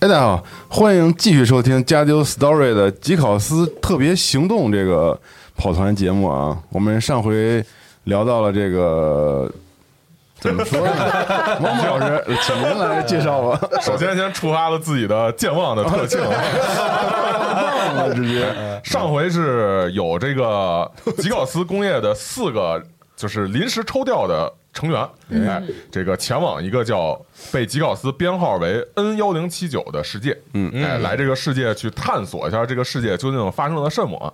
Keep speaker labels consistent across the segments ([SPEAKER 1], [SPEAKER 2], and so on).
[SPEAKER 1] 大家好，欢迎继续收听《加丢 Story》的吉考斯特别行动这个跑团节目啊。我们上回聊到了这个 怎么说呢？王某老师，请您来介绍吧。
[SPEAKER 2] 首先，先触发了自己的健忘的特性，
[SPEAKER 1] 忘了直接。
[SPEAKER 2] 上回是有这个吉考斯工业的四个，就是临时抽调的。成员，哎，这个前往一个叫被吉考斯编号为 N 幺零七九的世界，嗯，哎，来这个世界去探索一下这个世界究竟发生了什么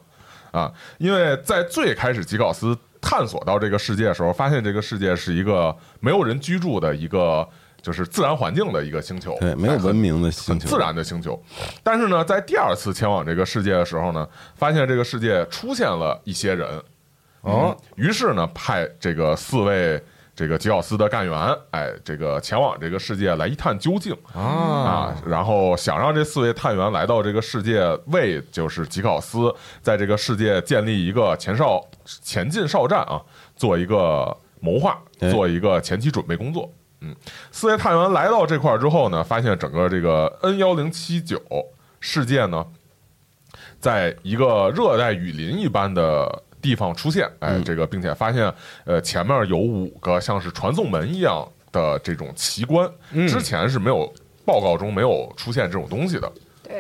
[SPEAKER 2] 啊？因为在最开始吉考斯探索到这个世界的时候，发现这个世界是一个没有人居住的一个就是自然环境的一个星球，
[SPEAKER 1] 对，没有文明的星
[SPEAKER 2] 球，自然的星球。但是呢，在第二次前往这个世界的时候呢，发现这个世界出现了一些人，哦，于是呢，派这个四位。这个吉奥斯的干员，哎，这个前往这个世界来一探究竟啊，然后想让这四位探员来到这个世界，为就是吉考斯在这个世界建立一个前哨前进哨站啊，做一个谋划，做一个前期准备工作。嗯，四位探员来到这块儿之后呢，发现整个这个 N 幺零七九世界呢，在一个热带雨林一般的。地方出现，哎，这个并且发现，呃，前面有五个像是传送门一样的这种奇观，之前是没有报告中没有出现这种东西的，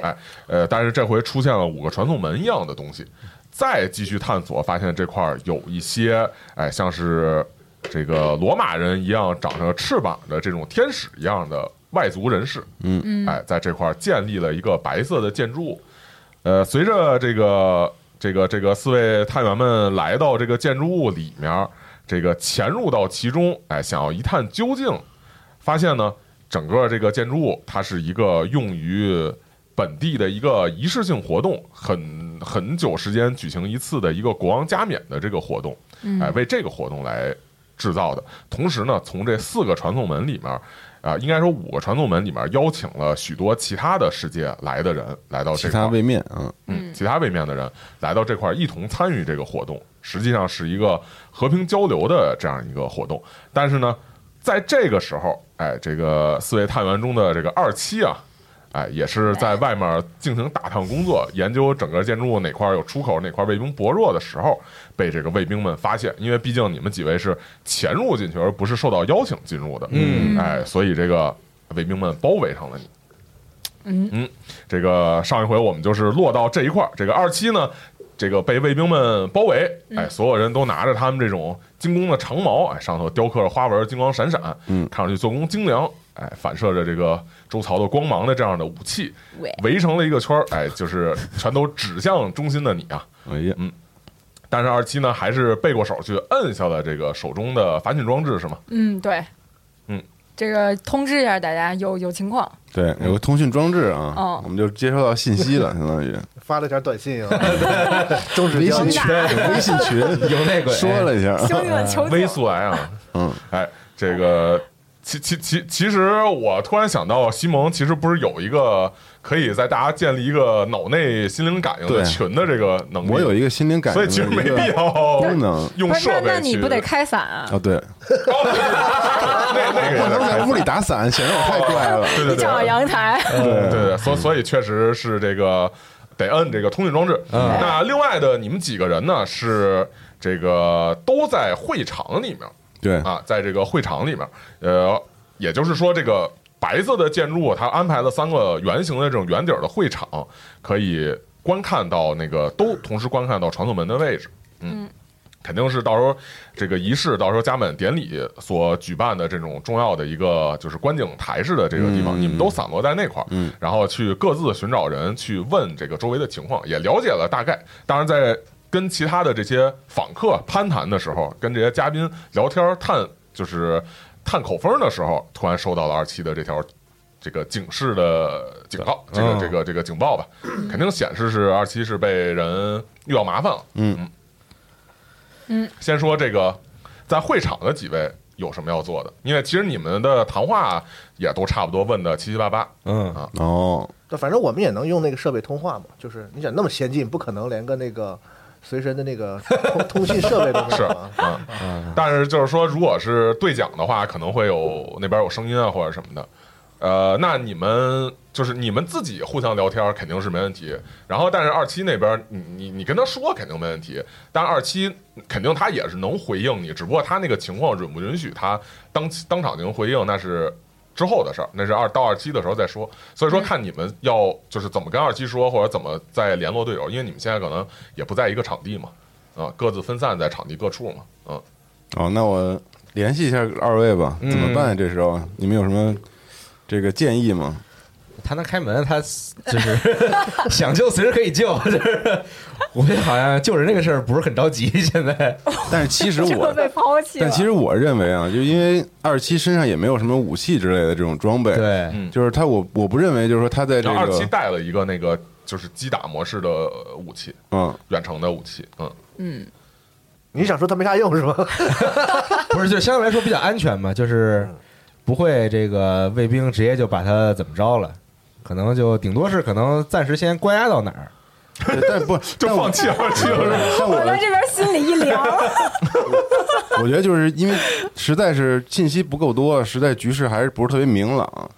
[SPEAKER 2] 哎，呃，但是这回出现了五个传送门一样的东西，再继续探索，发现这块有一些，哎，像是这个罗马人一样长着翅膀的这种天使一样的外族人士，嗯，哎，在这块建立了一个白色的建筑物，呃，随着这个。这个这个四位探员们来到这个建筑物里面，这个潜入到其中，哎，想要一探究竟，发现呢，整个这个建筑物它是一个用于本地的一个仪式性活动，很很久时间举行一次的一个国王加冕的这个活动，哎，为这个活动来制造的。同时呢，从这四个传送门里面。啊，应该说五个传送门里面邀请了许多其他的世界来的人来到这
[SPEAKER 1] 其他位面，
[SPEAKER 2] 嗯嗯，其他位面的人来到这块一同参与这个活动，实际上是一个和平交流的这样一个活动。但是呢，在这个时候，哎，这个四位探员中的这个二七啊。哎，也是在外面进行打探工作，研究整个建筑物哪块有出口，哪块卫兵薄弱的时候，被这个卫兵们发现。因为毕竟你们几位是潜入进去，而不是受到邀请进入的。嗯，哎，所以这个卫兵们包围上了你。嗯嗯，这个上一回我们就是落到这一块儿，这个二期呢，这个被卫兵们包围，哎，所有人都拿着他们这种精工的长矛，哎，上头雕刻着花纹，金光闪闪，嗯，看上去做工精良。哎，反射着这个周曹的光芒的这样的武器，围成了一个圈儿，哎，就是全都指向中心的你啊！哎呀，嗯，但是二七呢，还是背过手去摁下了这个手中的发信装置，是吗？
[SPEAKER 3] 嗯，对，
[SPEAKER 2] 嗯，
[SPEAKER 3] 这个通知一下大家，有有情况，
[SPEAKER 1] 对，有个通讯装置啊，
[SPEAKER 3] 哦
[SPEAKER 1] 我们就接收到信息了，相当于
[SPEAKER 4] 发了条短信啊。
[SPEAKER 1] 微信群，微信群
[SPEAKER 5] 有那个
[SPEAKER 1] 说了一下，
[SPEAKER 3] 兄弟们求
[SPEAKER 2] 微
[SPEAKER 3] 救！
[SPEAKER 2] 速来啊！
[SPEAKER 1] 嗯，
[SPEAKER 2] 哎，这个其其其其实我突然想到，西蒙其实不是有一个可以在大家建立一个脑内心灵感应的
[SPEAKER 1] 对。
[SPEAKER 2] 群的这个能力，
[SPEAKER 1] 我有一个心灵感应所
[SPEAKER 2] 以其实没必要
[SPEAKER 1] 功能。
[SPEAKER 2] 用
[SPEAKER 3] 不是，那
[SPEAKER 2] 设备去
[SPEAKER 3] 那你不得开伞啊？
[SPEAKER 1] 啊，对，
[SPEAKER 2] 那那个也
[SPEAKER 1] 不能在屋里打伞，显得我太怪了。
[SPEAKER 2] 对对
[SPEAKER 3] 你找
[SPEAKER 2] 对
[SPEAKER 3] 阳台，
[SPEAKER 2] 对对，所所以确实是这个得摁这个通讯装置。那另外的你们几个人呢是这个都在会场里面。
[SPEAKER 1] 对，
[SPEAKER 2] 啊，在这个会场里面，呃，也就是说，这个白色的建筑，它安排了三个圆形的这种圆底儿的会场，可以观看到那个都同时观看到传送门的位置。嗯，肯定是到时候这个仪式，到时候加冕典礼所举办的这种重要的一个就是观景台式的这个地方，
[SPEAKER 1] 嗯
[SPEAKER 2] 你们都散落在那块儿，
[SPEAKER 1] 嗯
[SPEAKER 2] 然后去各自寻找人去问这个周围的情况，也了解了大概。当然在跟其他的这些访客攀谈的时候，跟这些嘉宾聊天探就是探口风的时候，突然收到了二七的这条这个警示的警告，这个
[SPEAKER 5] 嗯。
[SPEAKER 2] 这个这个警报吧，肯定显示是二七是被人遇到麻烦了。
[SPEAKER 1] 嗯。
[SPEAKER 3] 嗯，
[SPEAKER 2] 先说这个在会场的几位有什么要做的？因为其实你们的谈话也都差不多问的七七八八。
[SPEAKER 5] 嗯。啊。
[SPEAKER 1] 哦，
[SPEAKER 4] 那反正我们也能用那个设备通话嘛，就是你想那么先进，不可能连个那个随身的那个通 通讯设备都
[SPEAKER 2] 是
[SPEAKER 4] 有啊。
[SPEAKER 2] 但是就是说，如果是对讲的话，可能会有那边有声音啊或者什么的。呃，那你们就是你们自己互相聊天肯定是没问题。然后，但是二七那边，你你你跟他说肯定没问题。但二七肯定他也是能回应你，只不过他那个情况允不允许他当当场进行回应，那是之后的事儿，那是二到二期的时候再说。所以说，看你们要就是怎么跟二期说，或者怎么再联络队友，因为你们现在可能也不在一个场地嘛，啊，各自分散在场地各处嘛，嗯。
[SPEAKER 1] 哦，那我联系一下二位吧，怎么办？这时候你们有什么这个建议吗？
[SPEAKER 5] 他能开门，他就是 想救随时可以救，就是我觉得好像救人这个事儿不是很着急，现在
[SPEAKER 1] 但是其实我，
[SPEAKER 3] 被抛弃。
[SPEAKER 1] 但其实我认为啊，就因为二七身上也没有什么武器之类的这种装备，，
[SPEAKER 5] 对
[SPEAKER 2] 嗯
[SPEAKER 1] 就是他，我我不认为就是说他在这
[SPEAKER 2] 然后二七，带了一个那个就是击打模式的武器，
[SPEAKER 1] 嗯，
[SPEAKER 2] 远程的武器，嗯，
[SPEAKER 3] 嗯，
[SPEAKER 4] 你想说它没啥用是吗？
[SPEAKER 5] 不是就相对来说比较安全嘛，就是不会这个卫兵直接就把他怎么着了，可能就顶多是可能暂时先关押到哪儿。
[SPEAKER 1] 对但不，
[SPEAKER 2] 就放弃二七了。
[SPEAKER 1] 但我
[SPEAKER 3] 这边心里一凉。
[SPEAKER 1] 我觉得就是因为实在是信息不够多，实在局势还是不是特别明朗。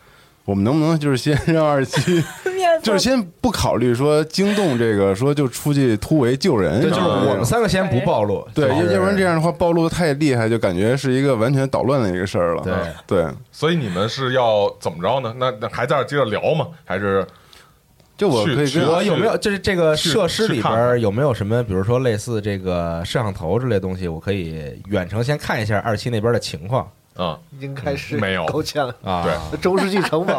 [SPEAKER 1] 我们能不能就是先让二七，就是先不考虑说惊动这个，说就出去突围救人，
[SPEAKER 5] 对，就是我们三个先不暴露，
[SPEAKER 1] 对，要要不然这样的话暴露的太厉害，就感觉是一个完全捣乱的一个事儿了。
[SPEAKER 5] 对
[SPEAKER 1] 对，
[SPEAKER 2] 所以你们是要怎么着呢？那那还在这儿接着聊吗？还是
[SPEAKER 1] 就我可以跟
[SPEAKER 5] 我有没有就是这个设施里边有没有什么，比如说类似这个摄像头之类的东西，我可以远程先看一下二期那边的情况
[SPEAKER 2] 嗯，
[SPEAKER 4] 已经开始
[SPEAKER 2] 没有
[SPEAKER 4] 勾芡了。
[SPEAKER 5] 啊。
[SPEAKER 2] 对
[SPEAKER 4] 中世纪城堡，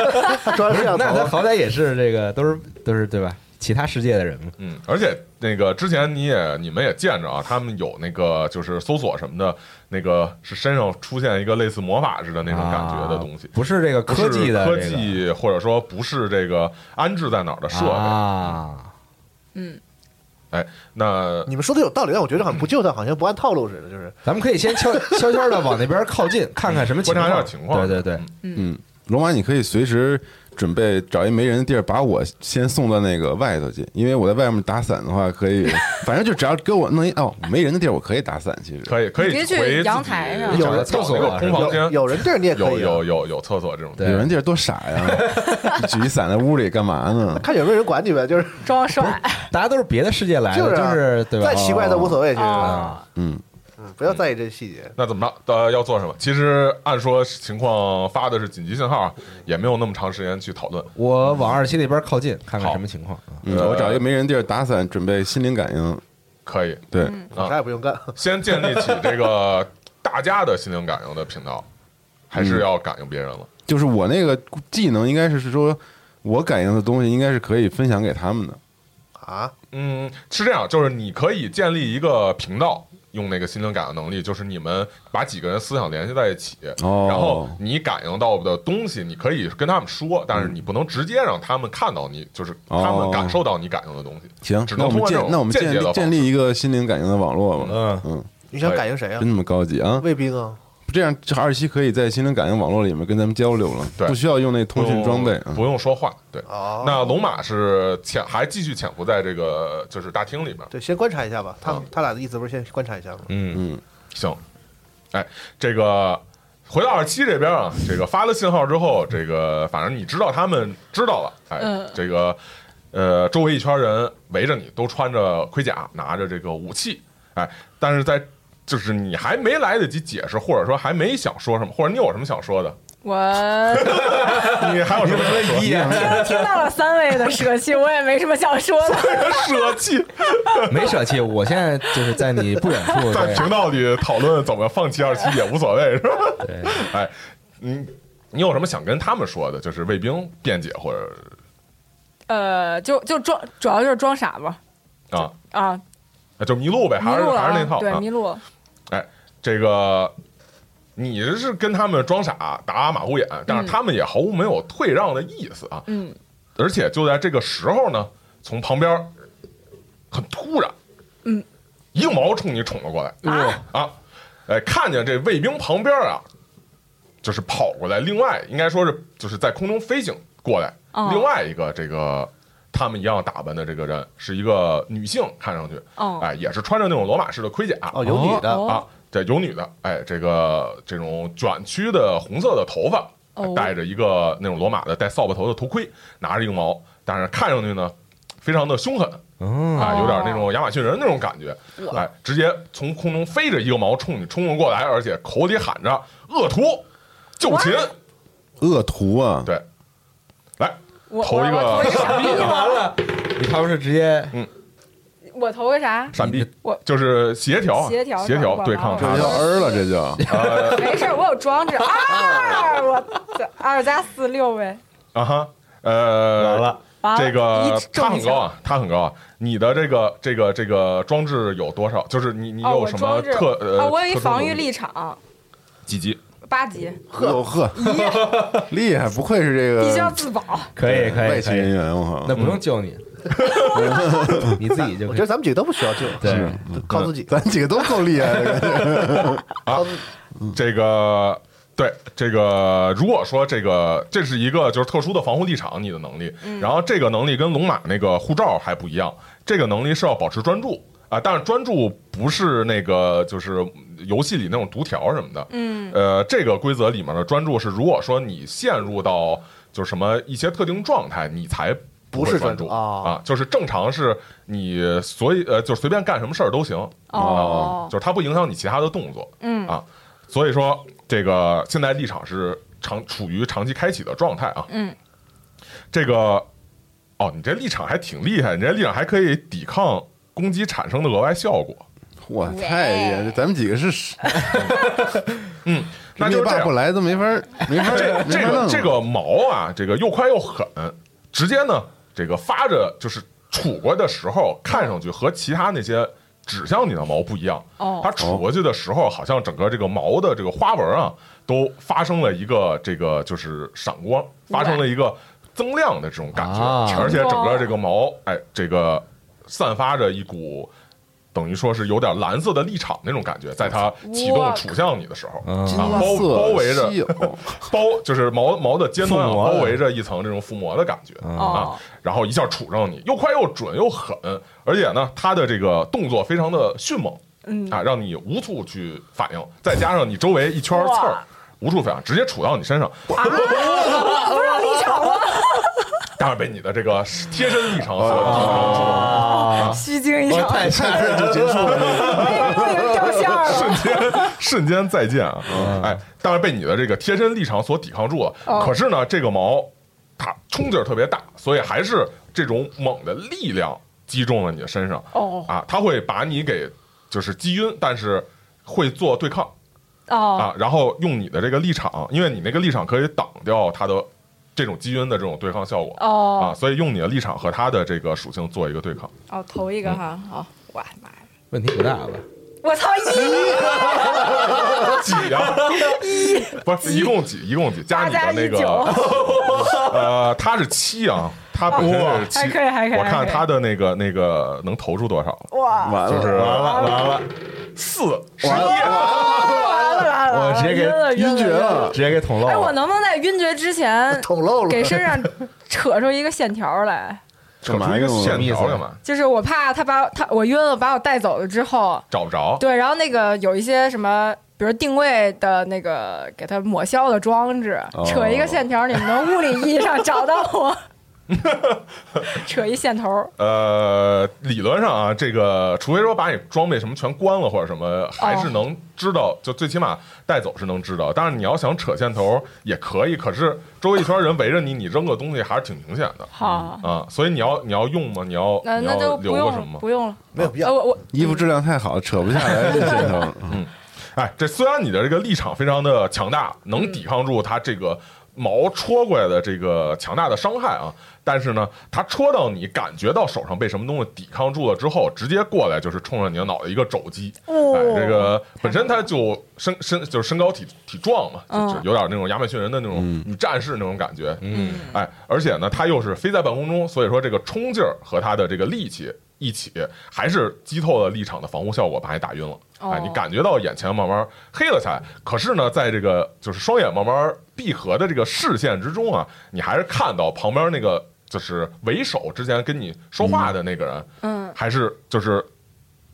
[SPEAKER 4] 装摄像
[SPEAKER 5] 那他
[SPEAKER 4] 头，
[SPEAKER 5] 好歹也是这个都是都是对吧？其他世界的人嘛，
[SPEAKER 2] 嗯，而且那个之前你也你们也见着啊，他们有那个就是搜索什么的，那个是身上出现一个类似魔法似的那种感觉的东西
[SPEAKER 5] 啊，不是这个科技的
[SPEAKER 2] 科
[SPEAKER 5] 这个
[SPEAKER 2] 技，或者说不是这个安置在哪儿的设备。
[SPEAKER 5] 啊。
[SPEAKER 3] 嗯，
[SPEAKER 2] 哎，那
[SPEAKER 4] 你们说的有道理，但我觉得好像不救他，好像不按套路似的，就是
[SPEAKER 5] 咱们可以先悄 悄悄的往那边靠近，看看什么情
[SPEAKER 2] 观察
[SPEAKER 5] 况。
[SPEAKER 2] 一下情况。
[SPEAKER 5] 对对对，
[SPEAKER 1] 嗯，龙马，你可以随时准备找一没人的地儿，把我先送到那个外头去，因为我在外面打伞的话，可以，反正就只要给我弄一哦没人的地儿，我可以打伞。其实。
[SPEAKER 2] 可以可以回
[SPEAKER 3] 阳台上。
[SPEAKER 2] 找
[SPEAKER 5] 找个厕所
[SPEAKER 2] 找那个空房
[SPEAKER 4] 有
[SPEAKER 2] 间，
[SPEAKER 4] 有人地儿你也可以啊。
[SPEAKER 2] 有有有厕所这种
[SPEAKER 1] 有人地儿多傻呀，举一伞在屋里干嘛呢？
[SPEAKER 4] 看有没有人管你呗，就是。
[SPEAKER 3] 装帅。
[SPEAKER 5] 大家都是别的世界来的，
[SPEAKER 4] 就是啊
[SPEAKER 5] 就是对吧？
[SPEAKER 4] 再奇怪都无所谓，其实。
[SPEAKER 3] 啊，
[SPEAKER 1] 嗯，
[SPEAKER 4] 嗯，不要在意这些细节。
[SPEAKER 2] 那怎么着？呃，要做什么？其实按说情况发的是紧急信号，也没有那么长时间去讨论。
[SPEAKER 5] 我往二期那边靠近，看看什么情况啊。
[SPEAKER 1] 嗯，我找一个没人地儿打伞，准备心灵感应。
[SPEAKER 2] 可以，
[SPEAKER 1] 对，
[SPEAKER 2] 啊
[SPEAKER 4] 啥也不用干，
[SPEAKER 2] 先建立起这个 大家的心灵感应的频道，还是要感应别人了。
[SPEAKER 1] 就是我那个技能应该是是说，我感应的东西应该是可以分享给他们的。
[SPEAKER 4] 啊，
[SPEAKER 2] 嗯，是这样，就是你可以建立一个频道，用那个心灵感应能力，就是你们把几个人思想联系在一起，
[SPEAKER 1] 哦
[SPEAKER 2] 然后你感应到的东西，你可以跟他们说，但是你不能直接让他们看到你，就是他们感受到你感应的东西。
[SPEAKER 1] 行，
[SPEAKER 2] 只
[SPEAKER 1] 那我们
[SPEAKER 2] 能通过这种
[SPEAKER 1] 建那我们建立建立一个心灵感应的网络吧。
[SPEAKER 5] 嗯，
[SPEAKER 1] 嗯，
[SPEAKER 4] 你想感应谁啊
[SPEAKER 1] 真？那么高级啊？
[SPEAKER 4] 卫兵啊？
[SPEAKER 1] 这样这二七可以在心灵感应网络里面跟咱们交流了，
[SPEAKER 2] 对
[SPEAKER 1] 不需要用那通讯装备。嗯
[SPEAKER 2] 不用说话。对，
[SPEAKER 4] 哦
[SPEAKER 2] 那龙马是潜还继续潜伏在这个就是大厅里面。
[SPEAKER 4] 对，先观察一下吧。他他俩的意思不是先观察一下吗？
[SPEAKER 5] 嗯
[SPEAKER 1] 嗯，
[SPEAKER 2] 行，哎，这个回到二七这边啊，这个发了信号之后，这个反正你知道他们知道了，哎，
[SPEAKER 3] 嗯
[SPEAKER 2] 这个呃，周围一圈人围着你，都穿着盔甲，拿着这个武器，哎，但是在就是你还没来得及解释，或者说还没想说什么，或者你有什么想说的，
[SPEAKER 3] 我
[SPEAKER 2] 你还有什么想说的？
[SPEAKER 3] 听到了三位的舍弃，我也没什么想说的。
[SPEAKER 2] 舍弃，
[SPEAKER 5] 没舍弃，我现在就是在你不远处，
[SPEAKER 2] 在频道里讨论怎么放弃二七也无所谓，是吧？
[SPEAKER 5] 对，
[SPEAKER 2] 哎，你你有什么想跟他们说的？就是卫兵辩解或者
[SPEAKER 3] 呃，就就装，主要就是装傻吧。
[SPEAKER 2] 啊，
[SPEAKER 3] 啊，
[SPEAKER 2] 就迷路呗，还是还是那套对
[SPEAKER 3] 迷路了。
[SPEAKER 2] 这个你是跟他们装傻打马虎眼，但是他们也毫无没有退让的意思啊。
[SPEAKER 3] 嗯，
[SPEAKER 2] 而且就在这个时候呢，从旁边很突然，
[SPEAKER 3] 嗯，
[SPEAKER 2] 一个毛冲你冲了过来。
[SPEAKER 3] 啊
[SPEAKER 2] 啊！哎，看见这卫兵旁边啊，就是跑过来，另外应该说是就是在空中飞行过来，
[SPEAKER 3] 哦。
[SPEAKER 2] 另外一个这个。他们一样打扮的这个人是一个女性，看上去，
[SPEAKER 3] 哦。
[SPEAKER 2] 哎，也是穿着那种罗马式的盔甲，
[SPEAKER 4] 哦，有女的，
[SPEAKER 3] 哦。
[SPEAKER 2] 啊，这有女的，哎，这个这种卷曲的红色的头发，
[SPEAKER 3] 哦
[SPEAKER 2] 戴着一个那种罗马的带扫把头的头盔，拿着一个矛，但是看上去呢，非常的凶狠
[SPEAKER 5] 嗯，
[SPEAKER 2] 啊，有点那种亚马逊人那种感觉，哎，直接从空中飞着一个矛冲你冲了过来，而且口里喊着恶徒就擒，
[SPEAKER 1] 恶徒啊，
[SPEAKER 2] 对，来投一个
[SPEAKER 5] 完了，你他们是直接
[SPEAKER 3] 我投个啥？
[SPEAKER 2] 闪避
[SPEAKER 3] 我，
[SPEAKER 2] 就是协调啊
[SPEAKER 3] 协调
[SPEAKER 2] 协调对抗
[SPEAKER 3] 完
[SPEAKER 2] 他
[SPEAKER 1] 这叫儿了，这叫
[SPEAKER 2] 呃
[SPEAKER 3] 没事儿，我有装置。二，我二加四六呗。
[SPEAKER 2] 啊哈，呃，
[SPEAKER 5] 完了，
[SPEAKER 3] 完了
[SPEAKER 2] 这个他很高啊，他很高啊。你的这个这个这个装置有多少？就是你你
[SPEAKER 3] 哦，
[SPEAKER 2] 有什么特呃？
[SPEAKER 3] 啊，我有一防御立场，
[SPEAKER 2] 几级？
[SPEAKER 3] 八级，
[SPEAKER 1] 呵呵，厉害，不愧是这
[SPEAKER 3] 必须要自保。
[SPEAKER 5] 可以可以可以，
[SPEAKER 1] 外勤人员，我靠，
[SPEAKER 5] 那不用救你，你自己就
[SPEAKER 4] 我觉得。咱们几个都不需要救，
[SPEAKER 5] 对。
[SPEAKER 4] 是靠自己。
[SPEAKER 1] 咱几个都够厉害的，
[SPEAKER 2] 这个对这个，如果说这个这是一个就是特殊的防护立场，你的能力，然后这个能力跟龙马那个护照还不一样，这个能力是要保持专注。啊，但是专注不是那个就是游戏里那种读条什么的，
[SPEAKER 3] 嗯，
[SPEAKER 2] 呃，这个规则里面的专注是，如果说你陷入到就是什么一些特定状态，你才不
[SPEAKER 4] 是
[SPEAKER 2] 专注
[SPEAKER 4] 啊。
[SPEAKER 2] 啊，就是正常是你所以呃，就随便干什么事儿都行
[SPEAKER 3] 哦
[SPEAKER 2] 啊，就是它不影响你其他的动作，
[SPEAKER 3] 嗯。
[SPEAKER 2] 啊，所以说这个现在立场是长处于长期开启的状态啊，
[SPEAKER 3] 嗯，
[SPEAKER 2] 这个哦，你这立场还挺厉害，你这立场还可以抵抗攻击产生的额外效果，
[SPEAKER 1] 我太厉害了，咱们几个是
[SPEAKER 2] 嗯，那就是这。
[SPEAKER 1] 来都没法没法
[SPEAKER 2] 这这个这个矛啊，这个又快又狠，直接呢，这个发着就是杵过的时候，看上去和其他那些指向你的毛不一样。
[SPEAKER 3] 哦
[SPEAKER 2] 它杵过去的时候，好像整个这个毛的这个花纹啊，都发生了一个这个就是闪光，发生了一个增亮的这种感觉，
[SPEAKER 5] 啊
[SPEAKER 2] 而且整个这个毛，哎，这个散发着一股。等于说是有点蓝色的立场那种感觉，在它启动
[SPEAKER 3] 哇
[SPEAKER 2] 杵向你的时候，啊，包包围着 包就是毛毛的尖端包围着一层这种附魔的感觉
[SPEAKER 5] 嗯。
[SPEAKER 2] 啊
[SPEAKER 3] 哦，
[SPEAKER 2] 然后一下杵上你，又快又准又狠，而且呢，它的这个动作非常的迅猛，
[SPEAKER 3] 嗯。
[SPEAKER 2] 啊，让你无处去反应，再加上你周围一圈刺儿，无处反应，直接杵到你身上，
[SPEAKER 3] 啊，不让立场了，
[SPEAKER 2] 当然被你的这个贴身立场所抵抗住了。
[SPEAKER 5] 啊，
[SPEAKER 3] 虚惊一场，
[SPEAKER 5] 我太吓人就结束了。
[SPEAKER 2] 瞬。间瞬间再见啊！
[SPEAKER 5] 嗯
[SPEAKER 2] 哎，当然被你的这个贴身立场所抵抗住了。
[SPEAKER 3] 哦
[SPEAKER 2] 可是呢，这个矛它冲劲儿特别大，所以还是这种猛的力量击中了你的身上
[SPEAKER 3] 哦
[SPEAKER 2] 啊，它会把你给就是击晕，但是会做对抗
[SPEAKER 3] 哦
[SPEAKER 2] 啊，然后用你的这个立场，因为你那个立场可以挡掉它的这种基因的这种对抗效果哦啊，
[SPEAKER 3] 哦
[SPEAKER 2] 所以用你的立场和他的这个属性做一个对抗。
[SPEAKER 3] 哦，投一个哈，好，我的妈呀！
[SPEAKER 5] 问题不大吧？
[SPEAKER 3] 我操一
[SPEAKER 2] 几呀？不是一共几？一共几？加
[SPEAKER 3] 八
[SPEAKER 2] 你的那个 呃，他是七啊，他本身是七，
[SPEAKER 3] 还可以还可以
[SPEAKER 2] 我看他的那个那个能投出多少？
[SPEAKER 3] 哇，
[SPEAKER 1] 完了，
[SPEAKER 2] 就是
[SPEAKER 5] 完了完了，
[SPEAKER 2] 四十
[SPEAKER 1] 完了
[SPEAKER 2] 一。
[SPEAKER 5] 我直接给
[SPEAKER 3] 晕了
[SPEAKER 1] 晕厥
[SPEAKER 3] 了。
[SPEAKER 5] 直接给捅漏了
[SPEAKER 3] 哎，我。能不能在晕厥之前
[SPEAKER 4] 捅漏了，
[SPEAKER 3] 给身上扯出一个线条来？
[SPEAKER 2] 扯出一个线条干嘛？
[SPEAKER 3] 就是我怕他把他我晕了，把我带走了之后，
[SPEAKER 2] 找不着。
[SPEAKER 3] 对，然后那个有一些什么，比如定位的那个给它抹消的装置，
[SPEAKER 1] 哦
[SPEAKER 3] 扯一个线条，你们能物理意义上找到我？扯一线头，
[SPEAKER 2] 呃，理论上啊，这个除非说把你装备什么全关了或者什么，还是能知道，就最起码带走是能知道。但是你要想扯线头也可以，可是周围一圈人围着你，你扔个东西还是挺明显的
[SPEAKER 3] 好，
[SPEAKER 2] 啊。所以你要你要用吗？你要
[SPEAKER 3] 那那就不用了
[SPEAKER 2] 留个什么，
[SPEAKER 3] 不用了。
[SPEAKER 4] 没有必要。
[SPEAKER 3] 呃我我
[SPEAKER 1] 衣服质量太好，扯不下来这线头。
[SPEAKER 2] 嗯哎，这虽然你的这个立场非常的强大，能抵抗住他这个毛戳过来的这个强大的伤害啊，但是呢，他戳到你，感觉到手上被什么东西抵抗住了之后，直接过来就是冲着你的脑袋一个肘击。
[SPEAKER 3] 哦
[SPEAKER 2] 哎，这个本身他就身身就是身高体体壮嘛，
[SPEAKER 3] 嗯
[SPEAKER 2] 就是有点那种亚马逊人的那种女战士那种感觉。
[SPEAKER 5] 嗯，
[SPEAKER 2] 哎，而且呢，他又是飞在半空中，所以说这个冲劲儿和他的这个力气一起，还是击透了立场的防护效果，把你打晕了。哎，
[SPEAKER 3] 哦
[SPEAKER 2] 你感觉到眼前慢慢黑了下来，可是呢，在这个就是双眼慢慢闭合的这个视线之中啊，你还是看到旁边那个就是为首之前跟你说话的那个人，
[SPEAKER 3] 嗯。
[SPEAKER 2] 还是就是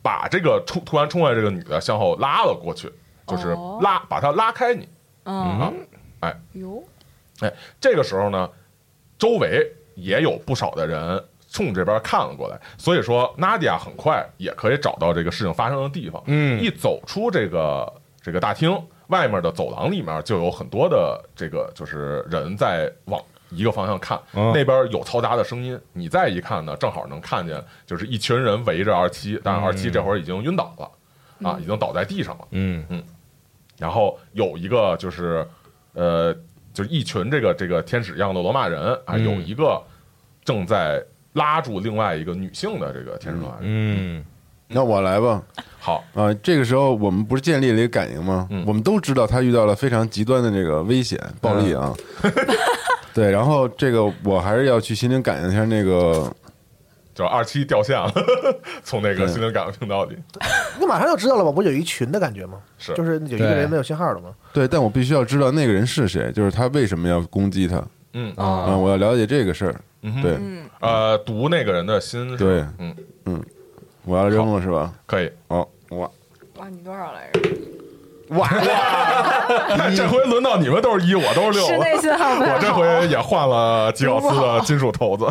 [SPEAKER 2] 把这个冲突然冲过来这个女的向后拉了过去，就是
[SPEAKER 3] 哦
[SPEAKER 2] 拉把她拉开你。
[SPEAKER 3] 嗯。
[SPEAKER 2] 啊
[SPEAKER 3] 哟。
[SPEAKER 2] 哎，这个时候呢，周围也有不少的人冲这边看了过来，所以说娜迪亚很快也可以找到这个事情发生的地方。
[SPEAKER 5] 嗯。
[SPEAKER 2] 一走出这个这个大厅，外面的走廊里面就有很多的这个就是人在往。一个方向看，
[SPEAKER 5] 嗯
[SPEAKER 2] 那边有嘈杂的声音。你再一看呢，正好能看见，就是一群人围着二七，但是二七这会儿已经晕倒了，啊，已经倒在地上了。
[SPEAKER 5] 嗯嗯
[SPEAKER 2] 然后有一个就是呃，就是一群这个这个天使一样的罗马人啊，
[SPEAKER 5] 嗯
[SPEAKER 2] 有一个正在拉住另外一个女性的这个天使罗马人。
[SPEAKER 5] 嗯
[SPEAKER 1] 那我来吧。
[SPEAKER 2] 好，
[SPEAKER 1] 啊，这个时候我们不是建立了一个感应吗？
[SPEAKER 2] 嗯
[SPEAKER 1] 我们都知道他遇到了非常极端的这个危险暴力啊。对，然后这个我还是要去心灵感应一下那个，
[SPEAKER 2] 就二七掉线了，从那个心灵感应频道里。
[SPEAKER 4] 你马上就知道了吧？不有一群的感觉吗？
[SPEAKER 2] 是
[SPEAKER 4] 就是有一个人没有信号了吗？
[SPEAKER 1] 对，但我必须要知道那个人是谁，就是他为什么要攻击他
[SPEAKER 2] 嗯
[SPEAKER 1] 啊、
[SPEAKER 5] 啊
[SPEAKER 1] 我要了解这个事儿。
[SPEAKER 2] 嗯哼
[SPEAKER 1] 对，
[SPEAKER 2] 呃，读那个人的心
[SPEAKER 1] 对
[SPEAKER 2] 嗯，
[SPEAKER 1] 我要扔了是吧？
[SPEAKER 2] 可以。
[SPEAKER 1] 哦，我
[SPEAKER 3] 哇，你多少来着？
[SPEAKER 2] 这回轮到你们都是一，我都是六了。我这
[SPEAKER 3] 好。
[SPEAKER 2] 回也换了吉奥斯的金属头子。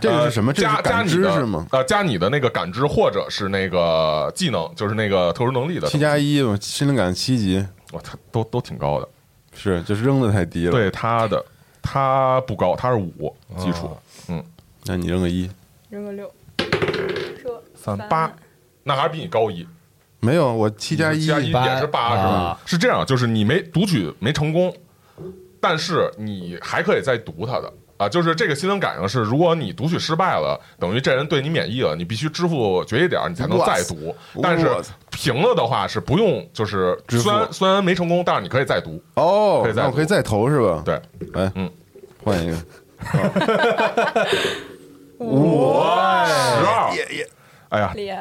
[SPEAKER 1] 这个是什么？
[SPEAKER 2] 呃
[SPEAKER 1] 这是感
[SPEAKER 2] 加加
[SPEAKER 1] 知是吗？
[SPEAKER 2] 呃，加你的那个感知，或者是那个技能，就是那个特殊能力的
[SPEAKER 1] 七加一嘛，心灵感七级
[SPEAKER 2] 我操，都都挺高的。
[SPEAKER 1] 是，就是扔的太低了。，
[SPEAKER 2] 对他的，他不高，他是五基础，嗯，
[SPEAKER 1] 那你扔个一，
[SPEAKER 3] 扔个六，车
[SPEAKER 2] 三八，那还是比你高一。
[SPEAKER 1] 没有，我七加一
[SPEAKER 2] 加一也是八是吧
[SPEAKER 5] 啊？
[SPEAKER 2] 是这样，就是你没读取没成功，但是你还可以再读它的。啊，就是这个心灵感应是，如果你读取失败了，等于这人对你免疫了，你必须支付决议点，你才能再读。但是平了的话是不用，就是
[SPEAKER 1] 支付
[SPEAKER 2] 虽然虽然没成功，但是你可以再读。
[SPEAKER 1] 哦
[SPEAKER 2] 可以，再
[SPEAKER 1] 那我可以再投是吧？，
[SPEAKER 2] 对，
[SPEAKER 1] 哎，
[SPEAKER 2] 嗯，
[SPEAKER 1] 换一个，
[SPEAKER 2] 十二，哎呀，
[SPEAKER 3] 厉害，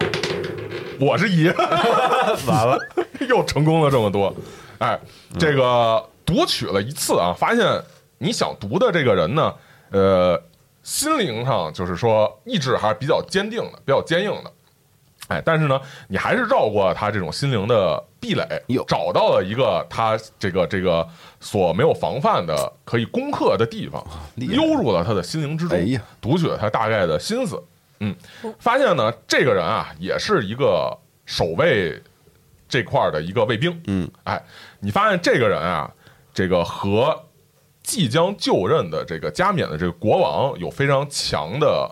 [SPEAKER 2] 我是一，完了，又成功了这么多。哎，这个读取了一次啊，发现你想读的这个人呢，呃，心灵上就是说意志还是比较坚定的，比较坚硬的。哎，但是呢，你还是绕过他这种心灵的壁垒，找到了一个他这个这个所没有防范的可以攻克的地方，溜入了他的心灵之中
[SPEAKER 1] 哎，
[SPEAKER 2] 读取了他大概的心思。嗯，发现呢，这个人啊，也是一个守卫这块儿的一个卫兵。
[SPEAKER 1] 嗯，
[SPEAKER 2] 哎，你发现这个人啊，这个和即将就任的这个加冕的这个国王有非常强的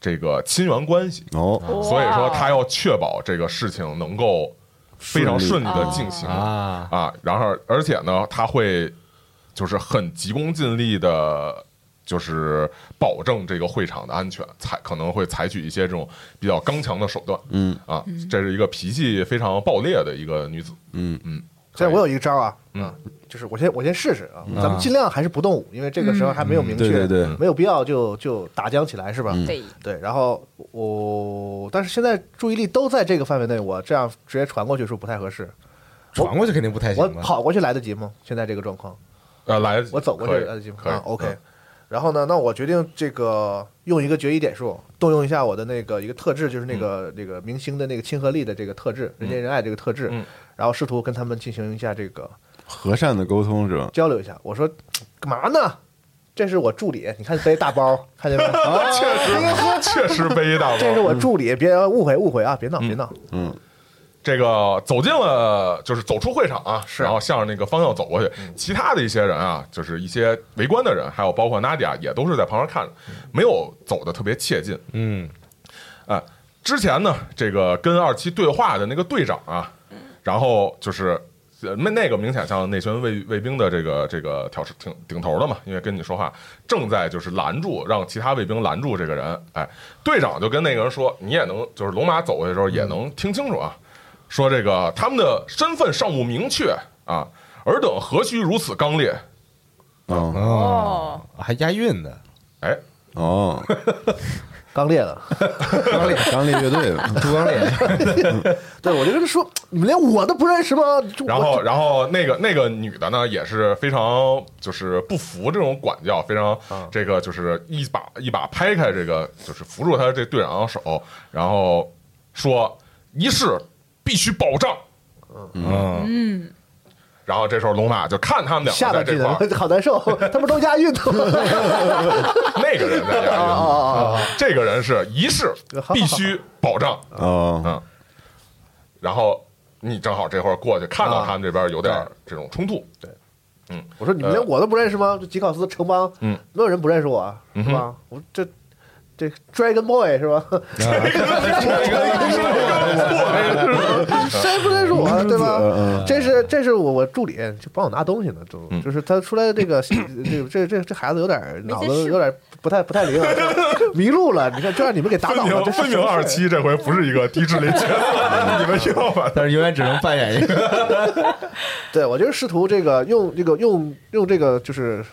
[SPEAKER 2] 这个亲缘关系，
[SPEAKER 1] 哦，
[SPEAKER 2] 所以说他要确保这个事情能够非常顺利的进行。
[SPEAKER 5] 啊
[SPEAKER 2] 啊，然后而且呢，他会就是很急功近利的，就是保证这个会场的安全，采可能会采取一些这种比较刚强的手段。
[SPEAKER 1] 嗯
[SPEAKER 2] 啊，这是一个脾气非常暴烈的一个女子。
[SPEAKER 1] 嗯
[SPEAKER 2] 嗯，
[SPEAKER 4] 现在我有一个招啊，
[SPEAKER 2] 嗯
[SPEAKER 4] 啊，就是我先我先试试啊，咱们尽量还是不动武，因为这个时候还没有明确，
[SPEAKER 1] 对对对
[SPEAKER 4] 没有必要就就打僵起来，是吧？
[SPEAKER 1] 嗯
[SPEAKER 3] 对，
[SPEAKER 4] 对，然后我但是现在注意力都在这个范围内，我这样直接传过去是不是不太合适？
[SPEAKER 5] 传过去肯定不太行我？
[SPEAKER 4] 跑过去来得及吗？现在这个状况，
[SPEAKER 2] 呃，来，
[SPEAKER 4] 我走过去来得及吗？
[SPEAKER 2] 可以
[SPEAKER 4] 啊，OK
[SPEAKER 2] 嗯。
[SPEAKER 4] 然后呢，那我决定这个用一个决议点数，动用一下我的那个一个特质，就是那个那个明星的那个亲和力的这个特质，人见人爱这个特质
[SPEAKER 2] 嗯，
[SPEAKER 4] 然后试图跟他们进行一下这个
[SPEAKER 1] 和善的沟通是吧？
[SPEAKER 4] 交流一下。我说干嘛呢？这是我助理，你看背大包，看见没？啊，
[SPEAKER 2] 确实确实背一大包。
[SPEAKER 4] 这是我助理，别误会误会啊，别闹别闹。
[SPEAKER 1] 嗯
[SPEAKER 2] 这个走进了，就是走出会场啊，
[SPEAKER 4] 是
[SPEAKER 2] 然后向着那个方向走过去。其他的一些人啊，就是一些围观的人，还有包括娜迪亚，也都是在旁边看着，没有走的特别切近。
[SPEAKER 5] 嗯，
[SPEAKER 2] 哎，之前呢，这个跟二期对话的那个队长啊，然后就是呃那那个明显像那群卫卫兵的这个这个挑挺顶头的嘛，因为跟你说话正在就是拦住，让其他卫兵拦住这个人。哎，队长就跟那个人说，你也能就是龙马走过去的时候也能听清楚啊，说这个他们的身份尚不明确啊，尔等何须如此刚烈？
[SPEAKER 1] 哦。
[SPEAKER 5] 哦，还押韵呢，
[SPEAKER 2] 哎，
[SPEAKER 1] 哦，
[SPEAKER 4] 刚烈的，
[SPEAKER 5] 刚烈，
[SPEAKER 1] 刚烈乐队。的，
[SPEAKER 5] 朱刚烈，
[SPEAKER 4] 对我就跟他说，你们连我都不认识吗？就
[SPEAKER 2] 然后，然后那个那个女的呢，也是非常就是不服这种管教，非常
[SPEAKER 4] 啊。
[SPEAKER 2] 这个就是一把一把拍开这个，就是扶住他这队长的手，然后说一事必须保障。
[SPEAKER 5] 嗯，
[SPEAKER 3] 嗯，
[SPEAKER 2] 然后这时候龙马就看他们俩
[SPEAKER 4] 下半句
[SPEAKER 2] 个在这块儿，
[SPEAKER 4] 好难受，他们都押韵的。
[SPEAKER 2] 那个人在押韵！这个人是仪式 必须保障。
[SPEAKER 1] 哦，
[SPEAKER 2] 嗯，然后你正好这会儿过去，看到
[SPEAKER 4] 啊
[SPEAKER 2] 他们这边有点这种冲突，对。
[SPEAKER 4] 嗯我说你们连我都不认识吗？这吉考斯城邦，
[SPEAKER 2] 嗯，
[SPEAKER 4] 没有人不认识我是吧？我这这 Dragon Boy 是吧？谁不认识我啊，对吧？
[SPEAKER 1] 嗯
[SPEAKER 4] 这是这是我我助理，就帮我拿东西呢，就
[SPEAKER 2] 嗯。
[SPEAKER 4] 就是他出来这个 这这这这孩子有点脑子有点不太不太灵啊，迷路了。你看，就让你们给打倒了，这
[SPEAKER 2] 分明二七这回不是一个低智力角色，你们要把
[SPEAKER 5] 但是永远只能扮演一个，
[SPEAKER 4] 对我就是试图这个用这个用用这个就是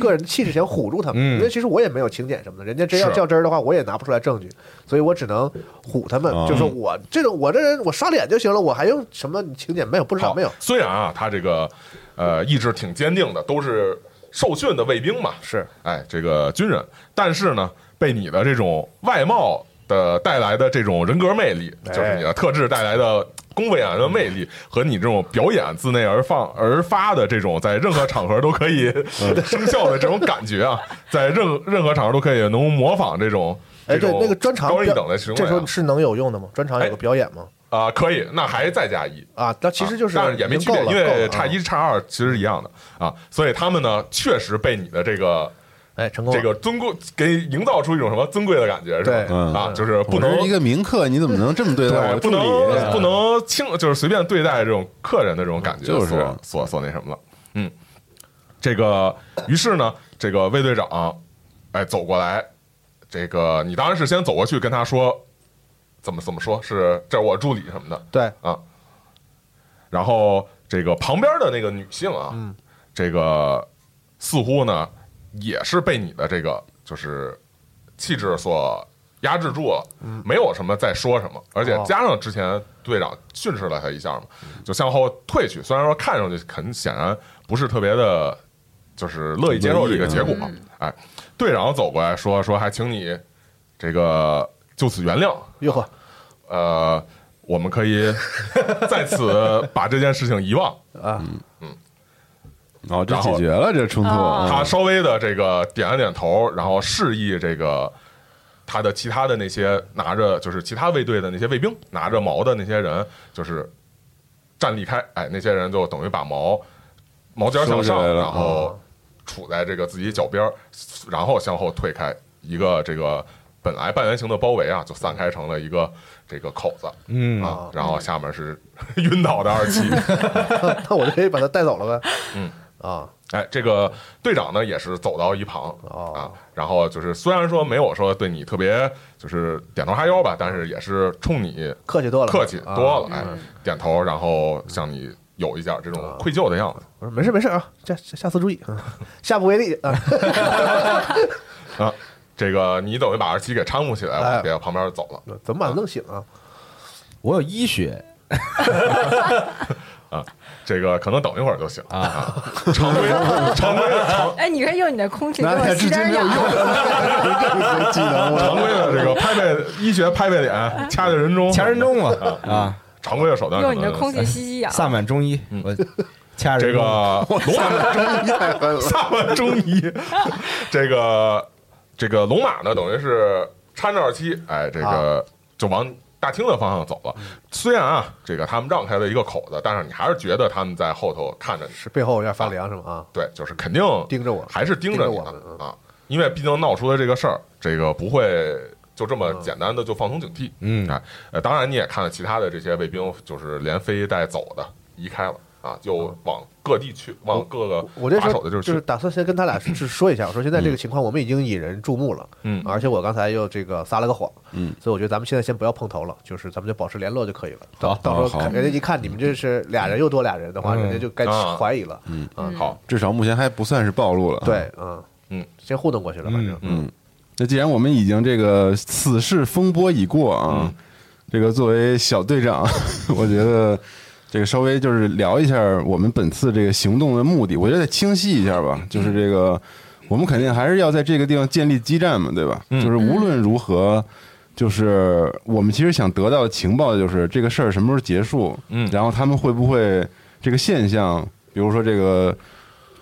[SPEAKER 4] 个人的气质想唬住他们，
[SPEAKER 5] 嗯。
[SPEAKER 4] 因为其实我也没有请柬什么的，人家真要较真儿的话，我也拿不出来证据，所以我只能唬他们，
[SPEAKER 1] 哦
[SPEAKER 4] 就是我这种我这人我刷脸就行了，我还用什么请柬没有？不知道没有，
[SPEAKER 2] 虽然啊，他这个呃意志挺坚定的，都是受训的卫兵嘛，
[SPEAKER 4] 是
[SPEAKER 2] 哎，这个军人，但是呢，被你的这种外貌的带来的这种人格魅力，
[SPEAKER 4] 哎
[SPEAKER 2] 就是你的特质带来的恭维演的魅力，和你这种表演自内而放而发的这种在任何场合都可以 生效的这种感觉啊，在任任何场合都可以能模仿这种。
[SPEAKER 4] 哎，对那个专场表
[SPEAKER 2] 高一等的行为啊
[SPEAKER 4] 这时候是能有用的吗？专场有个表演吗？
[SPEAKER 2] 啊，可以，那还再加一。
[SPEAKER 4] 啊，那其实就是
[SPEAKER 2] 啊但是也没区别，因为差一差二其实是一样的啊，所以他们呢确实被你的这个
[SPEAKER 4] 哎成功
[SPEAKER 2] 这个尊贵给营造出一种什么尊贵的感觉，是吧？
[SPEAKER 4] 对
[SPEAKER 1] 嗯
[SPEAKER 2] 啊，就是不能
[SPEAKER 1] 是一个名客，你怎么能这么对待我
[SPEAKER 2] 不？能不能轻，就是随便对待这种客人的这种感觉，
[SPEAKER 1] 就是
[SPEAKER 2] 所所所那什么了。嗯，这个于是呢，这个卫队长哎走过来，这个你当然是先走过去跟他说。怎么怎么说？是这是我助理什么的，
[SPEAKER 4] 对
[SPEAKER 2] 啊。然后这个旁边的那个女性啊，
[SPEAKER 4] 嗯
[SPEAKER 2] 这个似乎呢也是被你的这个就是气质所压制住了，没有什么再说什么，而且加上之前队长训斥了他一下嘛，就向后退去。虽然说看上去很显然不是特别的，就是乐意接受这个结果哎，队长走过来说说还请你这个就此原谅，
[SPEAKER 4] 哟呵，
[SPEAKER 2] 呃，我们可以 在此把这件事情遗忘。
[SPEAKER 4] 啊，
[SPEAKER 1] 哦，这
[SPEAKER 2] 然后
[SPEAKER 1] 解决了这冲突。
[SPEAKER 3] 哦
[SPEAKER 2] 他稍微的这个点了点头，然后示意这个他的其他的那些拿着就是其他卫队的那些卫兵拿着矛的那些人，就是站立开。哎，那些人就等于把矛矛尖向上，然后杵在这个自己脚边儿，然后向后退开。一个这个本来半圆形的包围啊，就散开成了一个这个口子
[SPEAKER 5] 嗯
[SPEAKER 2] 啊，然后下面是 晕倒的二七。
[SPEAKER 4] 那我就可以把他带走了呗。
[SPEAKER 2] 嗯
[SPEAKER 4] 啊，
[SPEAKER 2] 哎，这个队长呢也是走到一旁
[SPEAKER 4] 哦
[SPEAKER 2] 啊，然后就是虽然说没有说对你特别就是点头哈腰吧，但是也是冲你
[SPEAKER 4] 客气多了，
[SPEAKER 2] 客气多了，
[SPEAKER 4] 啊
[SPEAKER 2] 哎，点头，然后向你有一点这种愧疚的样子。
[SPEAKER 4] 我说没事没事啊，下下次注意，嗯。下不为例啊。
[SPEAKER 2] 啊。这个你等于把二七给搀扶起来了，
[SPEAKER 4] 哎
[SPEAKER 2] 别到旁边走了。
[SPEAKER 4] 怎么把他弄醒啊？
[SPEAKER 5] 我有医学。
[SPEAKER 2] 啊这个可能等一会儿就行
[SPEAKER 5] 啊，
[SPEAKER 2] 常规常规。常
[SPEAKER 3] 哎，你可以用你的空气给我
[SPEAKER 1] 拿来至今
[SPEAKER 3] 吸点氧。
[SPEAKER 1] 没有用。这个技能，
[SPEAKER 2] 常规的这个拍背医学拍背脸，掐在人中，
[SPEAKER 5] 掐人中嘛啊，
[SPEAKER 2] 常规的手段可
[SPEAKER 3] 用
[SPEAKER 2] 能。
[SPEAKER 3] 你的空气吸吸氧。
[SPEAKER 5] 萨满中医，我掐人
[SPEAKER 2] 这
[SPEAKER 5] 中
[SPEAKER 2] 个龙马中医太狠了，萨满中医，这个这个龙马呢，等于是搀着二七，哎，这个就往大厅的方向走了。虽然啊，这个他们让开了一个口子，但是你还是觉得他们在后头看着你。
[SPEAKER 4] 是背后有点发凉是吗？啊，
[SPEAKER 2] 对，就是肯定
[SPEAKER 4] 盯着我
[SPEAKER 2] 还是盯着你
[SPEAKER 4] 盯着我们
[SPEAKER 2] 啊，因为毕竟闹出了这个事儿，这个不会就这么简单的就放松警惕。
[SPEAKER 5] 嗯。
[SPEAKER 2] 哎，呃，当然你也看了其他的这些卫兵，就是连飞带走的移开了啊，就往各地去，往各个
[SPEAKER 4] 我这时候
[SPEAKER 2] 的就是。
[SPEAKER 4] 就是打算先跟他俩是说一下，我说现在这个情况我们已经引人注目了，
[SPEAKER 2] 嗯。
[SPEAKER 4] 而且我刚才又这个撒了个谎，
[SPEAKER 1] 嗯，
[SPEAKER 4] 所以我觉得咱们现在先不要碰头了，就是咱们就保持联络就可以了。到
[SPEAKER 5] 好
[SPEAKER 4] 到时候看人家一看你们这是俩人又多俩人的话，
[SPEAKER 5] 嗯。
[SPEAKER 4] 人家就该
[SPEAKER 2] 啊
[SPEAKER 4] 怀疑了。
[SPEAKER 1] 嗯。
[SPEAKER 4] 嗯。
[SPEAKER 2] 好，
[SPEAKER 1] 至少目前还不算是暴露了。
[SPEAKER 4] 对，嗯。
[SPEAKER 2] 嗯，
[SPEAKER 4] 先糊弄过去了，反正。
[SPEAKER 1] 嗯，那既然我们已经这个此事风波已过啊，
[SPEAKER 2] 嗯
[SPEAKER 1] 这个作为小队长，我觉得这个稍微就是聊一下我们本次这个行动的目的，我觉得得清晰一下吧。就是这个，我们肯定还是要在这个地方建立基站嘛，对吧？
[SPEAKER 2] 嗯
[SPEAKER 1] 就是无论如何。就是我们其实想得到的情报，就是这个事儿什么时候结束，
[SPEAKER 2] 嗯
[SPEAKER 1] 然后他们会不会这个现象，比如说这个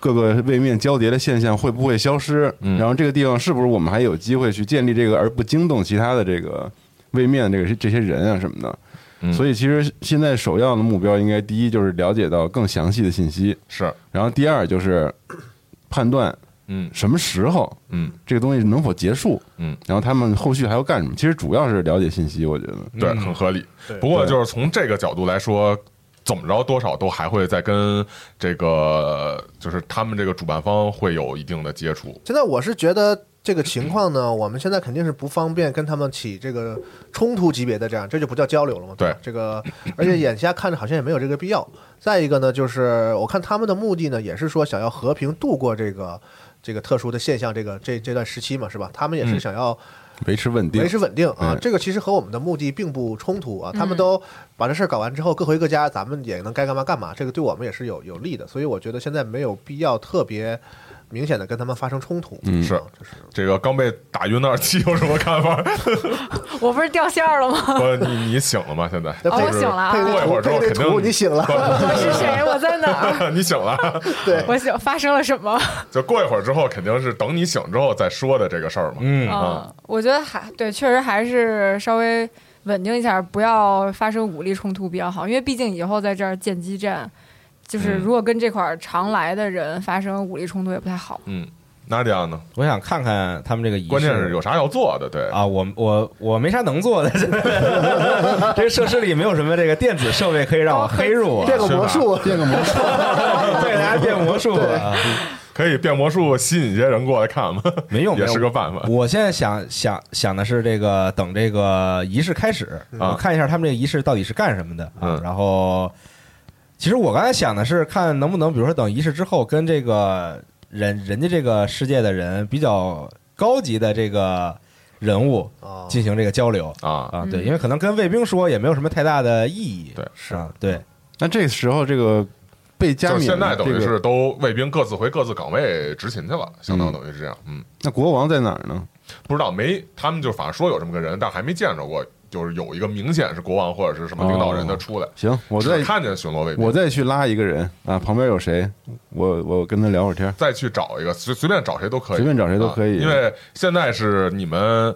[SPEAKER 1] 各个位面交叠的现象会不会消失？
[SPEAKER 2] 嗯
[SPEAKER 1] 然后这个地方是不是我们还有机会去建立这个，而不惊动其他的这个位面这个这些人啊什么的？
[SPEAKER 2] 嗯
[SPEAKER 1] 所以其实现在首要的目标应该第一就是了解到更详细的信息，
[SPEAKER 2] 是，
[SPEAKER 1] 然后第二就是判断
[SPEAKER 2] 嗯
[SPEAKER 1] 什么时候
[SPEAKER 2] 嗯
[SPEAKER 1] 这个东西能否结束，
[SPEAKER 2] 嗯，
[SPEAKER 1] 然后他们后续还要干什么？其实主要是了解信息，我觉得。
[SPEAKER 2] 对，
[SPEAKER 5] 嗯
[SPEAKER 2] 很合理。不过就是从这个角度来说，怎么着多少都还会再跟这个就是他们这个主办方会有一定的接触。
[SPEAKER 4] 现在我是觉得这个情况呢，我们现在肯定是不方便跟他们起这个冲突级别的这样，这就不叫交流了嘛。
[SPEAKER 2] 对
[SPEAKER 4] 这个，而且眼下看着好像也没有这个必要。再一个呢，就是我看他们的目的呢，也是说想要和平度过这个这个特殊的现象，这个这这段时期嘛，是吧？他们也是
[SPEAKER 2] 嗯
[SPEAKER 4] 想要
[SPEAKER 1] 维持稳定
[SPEAKER 4] 维，持稳定啊，这个其实和我们的目的并不冲突啊。他们
[SPEAKER 3] 嗯
[SPEAKER 4] 都把这事儿搞完之后，各回各家，咱们也能该干嘛干嘛，这个对我们也是有有利的。所以我觉得现在没有必要特别明显的跟他们发生冲突。
[SPEAKER 1] 嗯
[SPEAKER 2] 是
[SPEAKER 4] 啊就是
[SPEAKER 2] 这个刚被打晕的二七有什么看法？
[SPEAKER 3] 我不是掉线儿了吗？
[SPEAKER 2] 不，你你醒了吗？现在
[SPEAKER 3] 哦我醒了
[SPEAKER 2] 过一会儿之后肯定，
[SPEAKER 4] 你醒了。
[SPEAKER 3] 我是谁？我在哪儿？
[SPEAKER 2] 你醒了，
[SPEAKER 4] 对，
[SPEAKER 3] 我醒，发生了什么？
[SPEAKER 2] 就过一会儿之后，肯定是等你醒之后再说的这个事儿嘛。
[SPEAKER 5] 嗯
[SPEAKER 3] 嗯，我觉得还对，确实还是稍微稳定一下，不要发生武力冲突比较好，因为毕竟以后在这儿建基站，就是
[SPEAKER 2] 嗯
[SPEAKER 3] 如果跟这块儿常来的人发生武力冲突也不太好。
[SPEAKER 2] 嗯，那这样呢？
[SPEAKER 5] 我想看看他们这个仪式，
[SPEAKER 2] 关键是有啥要做的？对，
[SPEAKER 5] 啊，我我我没啥能做的，这个设施里没有什么这个电子设备可以让我黑入啊，
[SPEAKER 4] 变个魔术，
[SPEAKER 1] 变个魔术，
[SPEAKER 5] 再给大家变魔术啊，
[SPEAKER 2] 可以变魔术吸引一些人过来看吗？
[SPEAKER 5] 没用也
[SPEAKER 2] 是个办法。
[SPEAKER 5] 我现在想想想的是这个，等这个仪式开始，
[SPEAKER 2] 啊
[SPEAKER 5] 我看一下他们这个仪式到底是干什么的啊
[SPEAKER 2] 嗯。
[SPEAKER 5] 然后，其实我刚才想的是看能不能，比如说等仪式之后，跟这个人人家这个世界的人比较高级的这个人物
[SPEAKER 4] 啊，
[SPEAKER 5] 进行这个交流
[SPEAKER 2] 啊，
[SPEAKER 5] 啊。对，
[SPEAKER 3] 嗯
[SPEAKER 5] 因为可能跟卫兵说也没有什么太大的意义。
[SPEAKER 2] 对
[SPEAKER 5] 是啊，对，
[SPEAKER 1] 那这时候这个被加
[SPEAKER 2] 就
[SPEAKER 1] 冕
[SPEAKER 2] 现在等于是都卫兵各自回各自岗位执勤去了，相当等于是这样。嗯，
[SPEAKER 1] 那国王在哪儿呢？
[SPEAKER 2] 不知道没，他们就反正说有这么个人，但还没见着过，就是有一个明显是国王或者是什么领导人的出来。
[SPEAKER 1] 行，我再
[SPEAKER 2] 只看见巡逻卫兵，
[SPEAKER 1] 我再去拉一个人啊，旁边有谁？我我跟他聊会儿天。
[SPEAKER 2] 再去找一个，随随便找谁都可以，
[SPEAKER 1] 随便找谁都可以
[SPEAKER 2] 啊因为现在是你们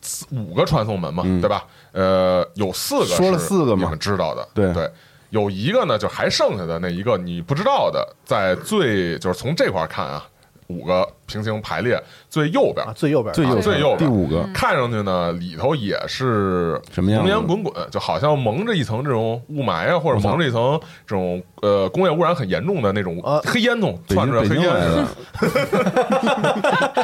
[SPEAKER 2] 四五个传送门嘛，
[SPEAKER 1] 嗯
[SPEAKER 2] 对吧？呃，有四个
[SPEAKER 1] 说了
[SPEAKER 2] 是
[SPEAKER 1] 四个嘛
[SPEAKER 2] 你们知道的，
[SPEAKER 1] 对
[SPEAKER 2] 对。有一个呢，就还剩下的那一个你不知道的，在最就是从这块儿看啊，五个平行排列最右边。
[SPEAKER 4] 啊，，最右边。
[SPEAKER 1] 最右
[SPEAKER 2] 啊最右边。
[SPEAKER 1] 第五个。
[SPEAKER 2] 看上去呢里头也是
[SPEAKER 1] 什么
[SPEAKER 2] 浓烟滚滚，就好像蒙着一层这种雾霾啊，或者蒙着一层这种呃工业污染很严重的那种
[SPEAKER 4] 啊。
[SPEAKER 2] 黑烟囱，窜着黑烟。
[SPEAKER 1] 京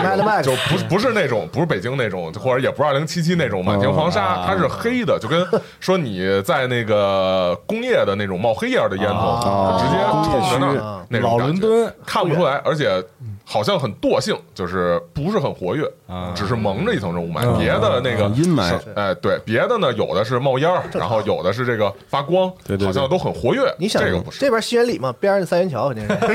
[SPEAKER 1] 来的
[SPEAKER 4] ，Mad Max
[SPEAKER 2] 就不是不是那种，不是北京那种，或者也不是二零七七那种满天黄沙，
[SPEAKER 5] 啊。
[SPEAKER 2] 它是黑的，就跟说你在那个工业的那种冒黑烟的烟囱，
[SPEAKER 4] 啊。
[SPEAKER 2] 直接
[SPEAKER 1] 工业
[SPEAKER 2] 冲着那
[SPEAKER 1] 区
[SPEAKER 4] 啊
[SPEAKER 5] 老
[SPEAKER 2] 那种感觉
[SPEAKER 5] 伦敦。
[SPEAKER 2] 看不出来，而且好像很惰性，就是不是很活跃
[SPEAKER 5] 啊，
[SPEAKER 2] 只是蒙着一层这雾霾，
[SPEAKER 5] 嗯
[SPEAKER 2] 别的那个
[SPEAKER 1] 啊阴霾
[SPEAKER 2] 是哎，对，别的呢有的是冒烟儿，然后有的是这个发光，
[SPEAKER 1] 对对对
[SPEAKER 2] 好像都很活跃。
[SPEAKER 4] 你想
[SPEAKER 2] 这个不是
[SPEAKER 4] 这边西园里嘛，边上三元桥肯定是。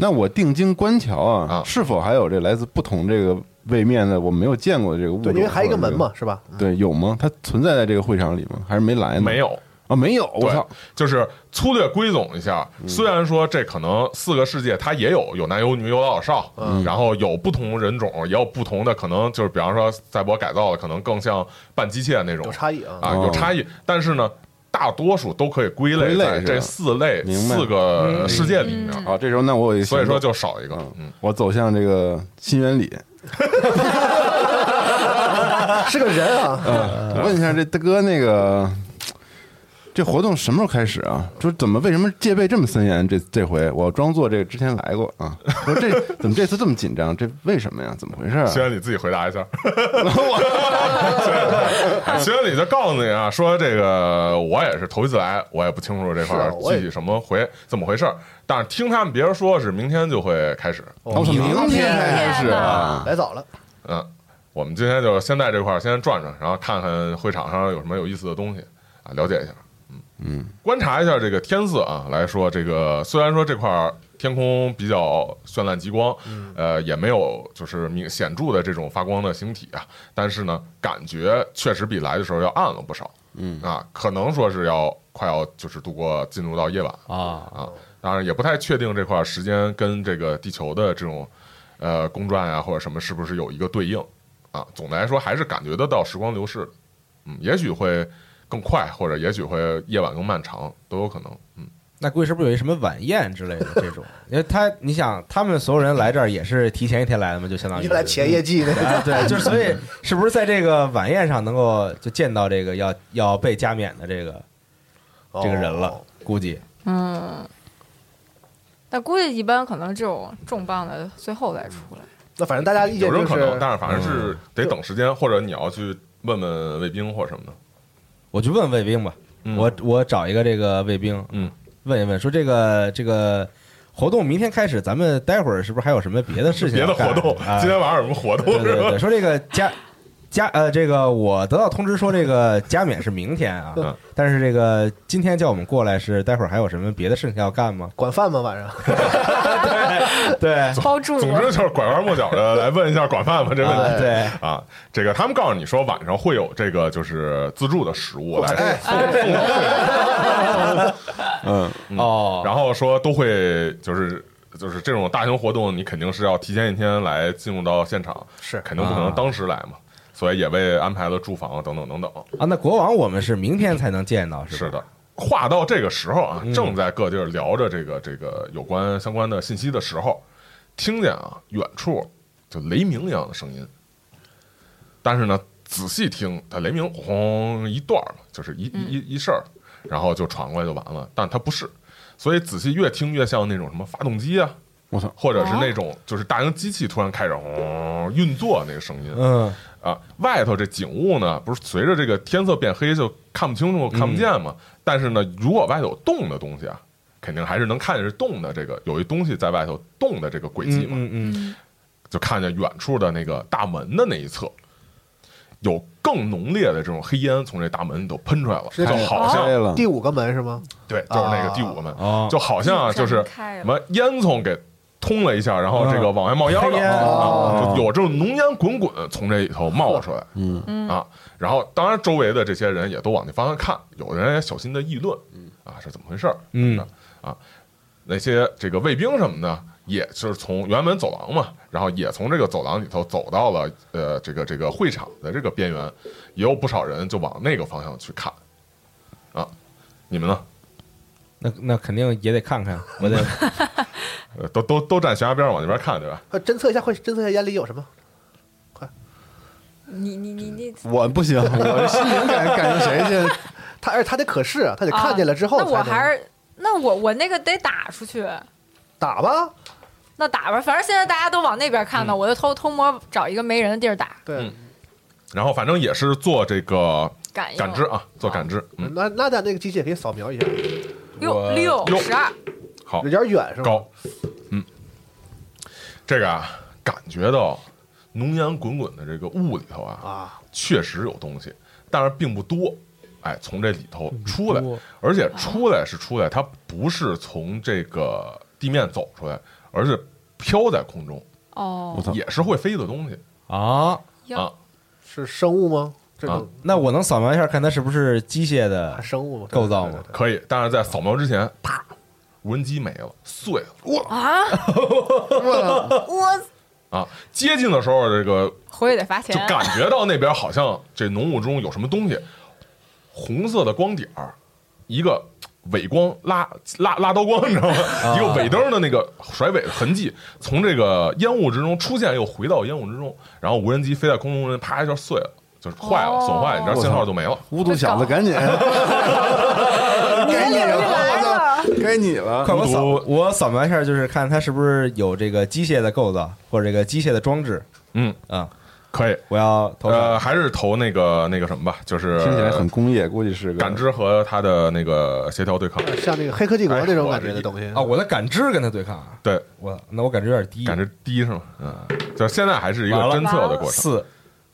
[SPEAKER 1] 那我定睛观瞧啊
[SPEAKER 2] 啊，
[SPEAKER 1] 是否还有这来自不同这个位面的我没有见过的这个物
[SPEAKER 4] 对，
[SPEAKER 1] 种？
[SPEAKER 4] 因为还有一个门嘛，是吧？
[SPEAKER 1] 对，有吗？它存在在这个会场里吗？还是没来呢？
[SPEAKER 2] 没有。
[SPEAKER 1] 啊，没有。我操！，
[SPEAKER 2] 就是粗略归总一下，虽然说这可能四个世界它也有有男有女有老有少，然后有不同人种，也有不同的可能，就是比方说赛博改造的可能更像半机械那种
[SPEAKER 4] 有差异啊。
[SPEAKER 2] 有差异，但是呢。大多数都可以归类这四类四个世界里面，
[SPEAKER 1] 啊，这时候那我有一个
[SPEAKER 2] 所以说就少一个。嗯，
[SPEAKER 1] 我走向这个新原理
[SPEAKER 4] 是个人啊，
[SPEAKER 1] 我问一下这大哥，那个这活动什么时候开始啊？就是怎么为什么戒备这么森严？这这回我装作这个之前来过啊，说这怎么这次这么紧张？这为什么呀？怎么回事啊？
[SPEAKER 2] 轩辕你自己回答一下。轩辕你就告诉你啊，说这个我也是头一次来，我也不清楚这块具体什么回怎么回事儿，但是听他们别人说是明天就会开始。
[SPEAKER 1] 哦，明天开始啊！
[SPEAKER 4] 来早了。
[SPEAKER 2] 嗯，我们今天就先在这块儿先转转，然后看看会场上有什么有意思的东西啊，了解一下。嗯嗯，观察一下这个天色啊，来说这个虽然说这块儿天空比较绚烂极光，呃，也没有就是明显著的这种发光的星体啊，但是呢，感觉确实比来的时候要暗了不少。嗯。啊，可能说是要快要就是度过进入到夜晚
[SPEAKER 5] 啊，
[SPEAKER 2] 啊，当然也不太确定这块时间跟这个地球的这种呃公转啊或者什么是不是有一个对应。啊。总的来说还是感觉得到时光流逝。的，嗯，也许会更快，或者也许会夜晚更漫长，都有可能。嗯，
[SPEAKER 5] 那估计是不是有一什么晚宴之类的这种？因为他，你想，他们所有人来这儿也是提前一天来的嘛，就相当于
[SPEAKER 4] 你来前业绩呢？
[SPEAKER 5] 啊，对，就是所以是不是在这个晚宴上能够就见到这个要要被加冕的这个这个人了
[SPEAKER 4] 哦？
[SPEAKER 5] 估计
[SPEAKER 3] 嗯，但估计一般可能只有重磅的最后再出来。
[SPEAKER 4] 那反正大家意见就
[SPEAKER 2] 有这种可能，
[SPEAKER 4] 是，
[SPEAKER 2] 但是反正是得等时间，或者你要去问问卫兵或者什么的。
[SPEAKER 5] 我去问卫兵吧，
[SPEAKER 2] 嗯
[SPEAKER 5] 我我找一个这个卫兵，
[SPEAKER 2] 嗯，
[SPEAKER 5] 问一问，说这个这个活动明天开始，咱们待会儿是不是还有什么别的事情
[SPEAKER 2] 别的
[SPEAKER 5] 干？
[SPEAKER 2] 活动，
[SPEAKER 5] 啊
[SPEAKER 2] 今天晚上有什么活动是
[SPEAKER 5] 对对对，？说这个加加呃，这个我得到通知说这个加冕是明天啊
[SPEAKER 2] 嗯，
[SPEAKER 5] 但是这个今天叫我们过来是待会儿还有什么别的事情要干吗？
[SPEAKER 4] 管饭吗？晚上
[SPEAKER 5] 对。
[SPEAKER 3] 包住
[SPEAKER 2] 总之就是拐弯抹角的来问一下管饭吧这问题。
[SPEAKER 5] 对，
[SPEAKER 2] 啊，这个他们告诉你说晚上会有这个就是自助的食物来
[SPEAKER 4] 哎
[SPEAKER 2] 送送
[SPEAKER 1] 嗯，
[SPEAKER 5] 哦，
[SPEAKER 2] 然后说都会就是就是这种大型活动，你肯定是要提前一天来进入到现场，
[SPEAKER 4] 是。
[SPEAKER 2] 肯定不可能当时来嘛，所以也为安排了住房等等等等。
[SPEAKER 5] 啊，那国王我们是明天才能见到，是吧？
[SPEAKER 2] 是的，话到这个时候啊
[SPEAKER 5] 嗯，
[SPEAKER 2] 正在各地儿聊着这个这个有关相关的信息的时候，听见啊远处就雷鸣一样的声音，但是呢仔细听，它雷鸣轰一段儿，就是一一一一事儿，然后就传过来就完了，但它不是，所以仔细越听越像那种什么发动机啊，
[SPEAKER 1] 我操，
[SPEAKER 2] 或者是那种就是大型机器突然开始轰运作那个声音，
[SPEAKER 5] 嗯，
[SPEAKER 2] 啊，外头这景物呢，不是随着这个天色变黑就看不清楚、看不见嘛？但是呢，如果外头有动的东西啊，肯定还是能看见是动的。这个有一东西在外头动的这个轨迹嘛，
[SPEAKER 5] 嗯嗯
[SPEAKER 2] 就看见远处的那个大门的那一侧，有更浓烈的这种黑烟从这大门里头喷出来了，
[SPEAKER 4] 这
[SPEAKER 2] 就好像、
[SPEAKER 4] 第五个门是吗？
[SPEAKER 2] 对，就是那个第五个门，
[SPEAKER 5] 哦，
[SPEAKER 2] 就好像啊，就是什么烟囱给通了一下，然后这个往外冒烟了，啊，
[SPEAKER 1] 哦
[SPEAKER 2] 就有这种浓烟滚滚从这里头冒出来。
[SPEAKER 1] 嗯
[SPEAKER 3] 嗯
[SPEAKER 2] 啊，然后当然周围的这些人也都往那方向看，有的人也小心的议论，啊是怎么回事儿？
[SPEAKER 5] 嗯
[SPEAKER 2] 啊，那些这个卫兵什么的，也是从辕门走廊嘛，然后也从这个走廊里头走到了呃这个这个会场的这个边缘，也有不少人就往那个方向去看，啊，你们呢？
[SPEAKER 5] 那那肯定也得看看，我得
[SPEAKER 2] 呃都都都站悬崖边上往那边看，对吧？
[SPEAKER 4] 呃侦测一下，快侦测一下眼里有什么？
[SPEAKER 3] 你你你你，
[SPEAKER 1] 我不行，我心灵感感应谁去？
[SPEAKER 4] 他而且他得可视啊，他得看见了之后
[SPEAKER 3] 啊那我还是那我我那个得打出去，
[SPEAKER 4] 打吧。
[SPEAKER 3] 那打吧，反正现在大家都往那边看呢，
[SPEAKER 2] 嗯
[SPEAKER 3] 我就偷偷摸找一个没人的地儿打，
[SPEAKER 4] 对
[SPEAKER 2] 嗯，然后反正也是做这个
[SPEAKER 3] 感应
[SPEAKER 2] 感知啊，做感知，嗯，
[SPEAKER 4] 那那咱那个机械可以扫描一下，
[SPEAKER 3] 六六十二，
[SPEAKER 2] 好
[SPEAKER 4] 有点远是吧？
[SPEAKER 2] 高，嗯，这个啊，感觉到浓烟滚滚的这个雾里头啊，
[SPEAKER 4] 啊，
[SPEAKER 2] 确实有东西，但是并不多。哎，从这里头出来，而且出来是出来，它不是从这个地面走出来，而是飘在空中，
[SPEAKER 3] 哦！
[SPEAKER 2] 也是会飞的东西
[SPEAKER 5] 啊。
[SPEAKER 2] 啊。
[SPEAKER 4] 是生物吗？这
[SPEAKER 2] 啊
[SPEAKER 5] 那我能扫描一下，看它是不是机械的
[SPEAKER 4] 啊生物
[SPEAKER 5] 构造吗？
[SPEAKER 2] 可以，但是在扫描之前，啪，无人机没了，碎了
[SPEAKER 3] 啊，我
[SPEAKER 2] 啊！接近的时候，这个
[SPEAKER 3] 回去得罚钱
[SPEAKER 2] 就，感觉到那边好像这浓雾中有什么东西，红色的光点儿，一个尾光拉拉拉刀光，你知道吗？一个尾灯的那个甩尾的痕迹，从这个烟雾之中出现，又回到烟雾之中，然后无人机飞在空中，啪一下碎了，就是坏了，
[SPEAKER 3] 哦
[SPEAKER 2] 损坏，你知道信号就没了。
[SPEAKER 1] 巫毒小子，赶紧，该你了
[SPEAKER 5] 快！我扫我扫描一下，就是看它是不是有这个机械的构造或者这个机械的装置
[SPEAKER 2] 嗯，
[SPEAKER 5] 啊。
[SPEAKER 2] 可以。
[SPEAKER 5] 我要投
[SPEAKER 2] 呃，还是投那个那个什么吧，就是
[SPEAKER 1] 听起来很工业，估计是
[SPEAKER 2] 感知和它的那个协调对抗。
[SPEAKER 4] 像那个《黑科技国
[SPEAKER 2] 哎》
[SPEAKER 4] 那种感觉的东西
[SPEAKER 5] 啊，我的感知跟它对抗啊。
[SPEAKER 2] 对，
[SPEAKER 5] 我那我感觉有点低，
[SPEAKER 2] 感知低是吗？嗯，就是现在还是一个侦测的过程
[SPEAKER 5] 四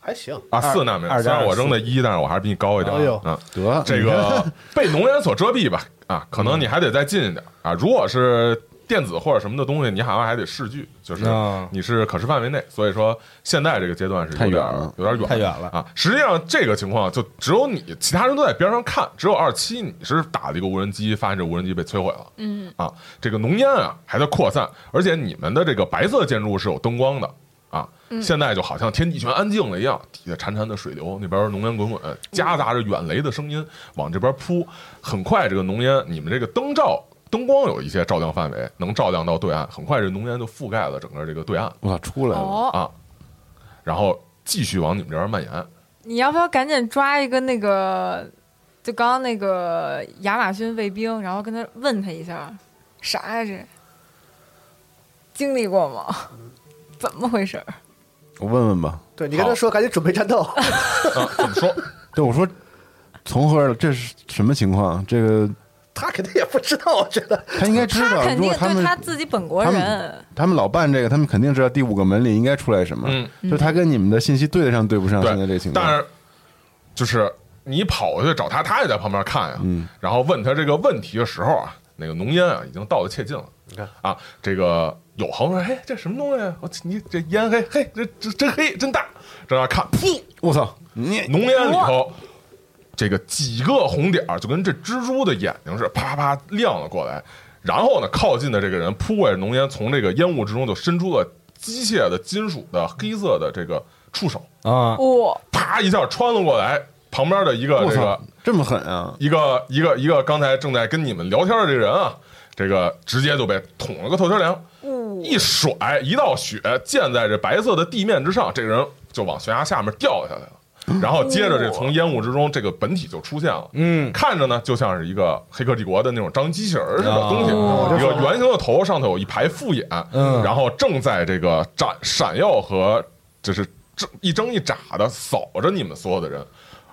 [SPEAKER 4] 还行。
[SPEAKER 2] 啊，四纳米。
[SPEAKER 5] 二
[SPEAKER 2] 虽然我扔的一，但是我还是比你高一点。
[SPEAKER 4] 哎呦
[SPEAKER 2] 嗯，
[SPEAKER 1] 得
[SPEAKER 2] 这个 被浓烟所遮蔽吧，啊，可能你还得再近一点啊。如果是电子或者什么的东西，你好像还得视距，就是
[SPEAKER 5] 啊
[SPEAKER 2] 你是可视范围内。所以说，现在这个阶段是有点
[SPEAKER 1] 太远了
[SPEAKER 2] 有点远，
[SPEAKER 5] 太远了
[SPEAKER 2] 啊。实际上，这个情况就只有你，其他人都在边上看，只有二七你是打了一个无人机，发现这无人机被摧毁了。
[SPEAKER 3] 嗯，
[SPEAKER 2] 啊，这个浓烟啊还在扩散，而且你们的这个白色建筑是有灯光的啊。现在就好像天地全安静了一样，底下潺潺的水流，那边浓烟滚滚，夹杂着远雷的声音往这边扑。很快，这个浓烟，你们这个灯照灯光有一些照亮范围，能照亮到对岸。很快，这浓烟就覆盖了整个这个对岸
[SPEAKER 1] 哇，出来了！
[SPEAKER 3] 哦，
[SPEAKER 2] 啊，然后继续往你们这边蔓延。
[SPEAKER 3] 你要不要赶紧抓一个那个，就刚刚那个亚马逊卫兵，然后跟他问他一下，啥呀这？经历过吗？怎么回事儿？
[SPEAKER 1] 我问问吧。
[SPEAKER 4] 对你跟他说，赶紧准备战斗。
[SPEAKER 2] 啊，怎么说？
[SPEAKER 1] 对，我说从何而来？这是什么情况？这个
[SPEAKER 4] 他肯定也不知道，我觉得
[SPEAKER 1] 他应该知道。
[SPEAKER 3] 他肯定
[SPEAKER 1] 如果他们
[SPEAKER 3] 他自己本国人
[SPEAKER 1] 们，他们老办这个，他们肯定知道第五个门里应该出来什么。
[SPEAKER 2] 嗯，
[SPEAKER 1] 就他跟你们的信息对得上对不上，现在这情况。
[SPEAKER 2] 但是就是你跑过去找他，他也在旁边看呀。
[SPEAKER 1] 嗯，
[SPEAKER 2] 然后问他这个问题的时候啊，那个浓烟啊已经到了切近了。
[SPEAKER 4] 你看
[SPEAKER 2] 啊，这个有恒说：“嘿，这什么东西啊？我你这烟黑，嘿，这这真黑，真大。”正在看，噗，
[SPEAKER 1] 我操，你
[SPEAKER 2] 浓烟里头这个几个红点儿就跟这蜘蛛的眼睛似的，啪啪亮了过来。然后呢，靠近的这个人扑过来，浓烟从这个烟雾之中就伸出了机械的金属的黑色的这个触手，
[SPEAKER 5] 啊，
[SPEAKER 3] 哇，
[SPEAKER 2] 啪一下穿了过来，旁边的一个这个，
[SPEAKER 1] 这么狠啊！
[SPEAKER 2] 一个一个一个刚才正在跟你们聊天的这个人啊，这个直接就被捅了个透心凉，一甩，一道血溅在这白色的地面之上，这个人就往悬崖下面掉下来了。然后接着这从烟雾之中，这个本体就出现了。
[SPEAKER 5] 嗯，
[SPEAKER 2] 看着呢，就像是一个《黑客帝国》的那种张机器人儿似的东西，
[SPEAKER 3] 哦
[SPEAKER 2] 一个圆形的头，上头有一排复眼，
[SPEAKER 5] 嗯
[SPEAKER 2] 然后正在这个闪闪耀和就是这一睁一眨的扫着你们所有的人。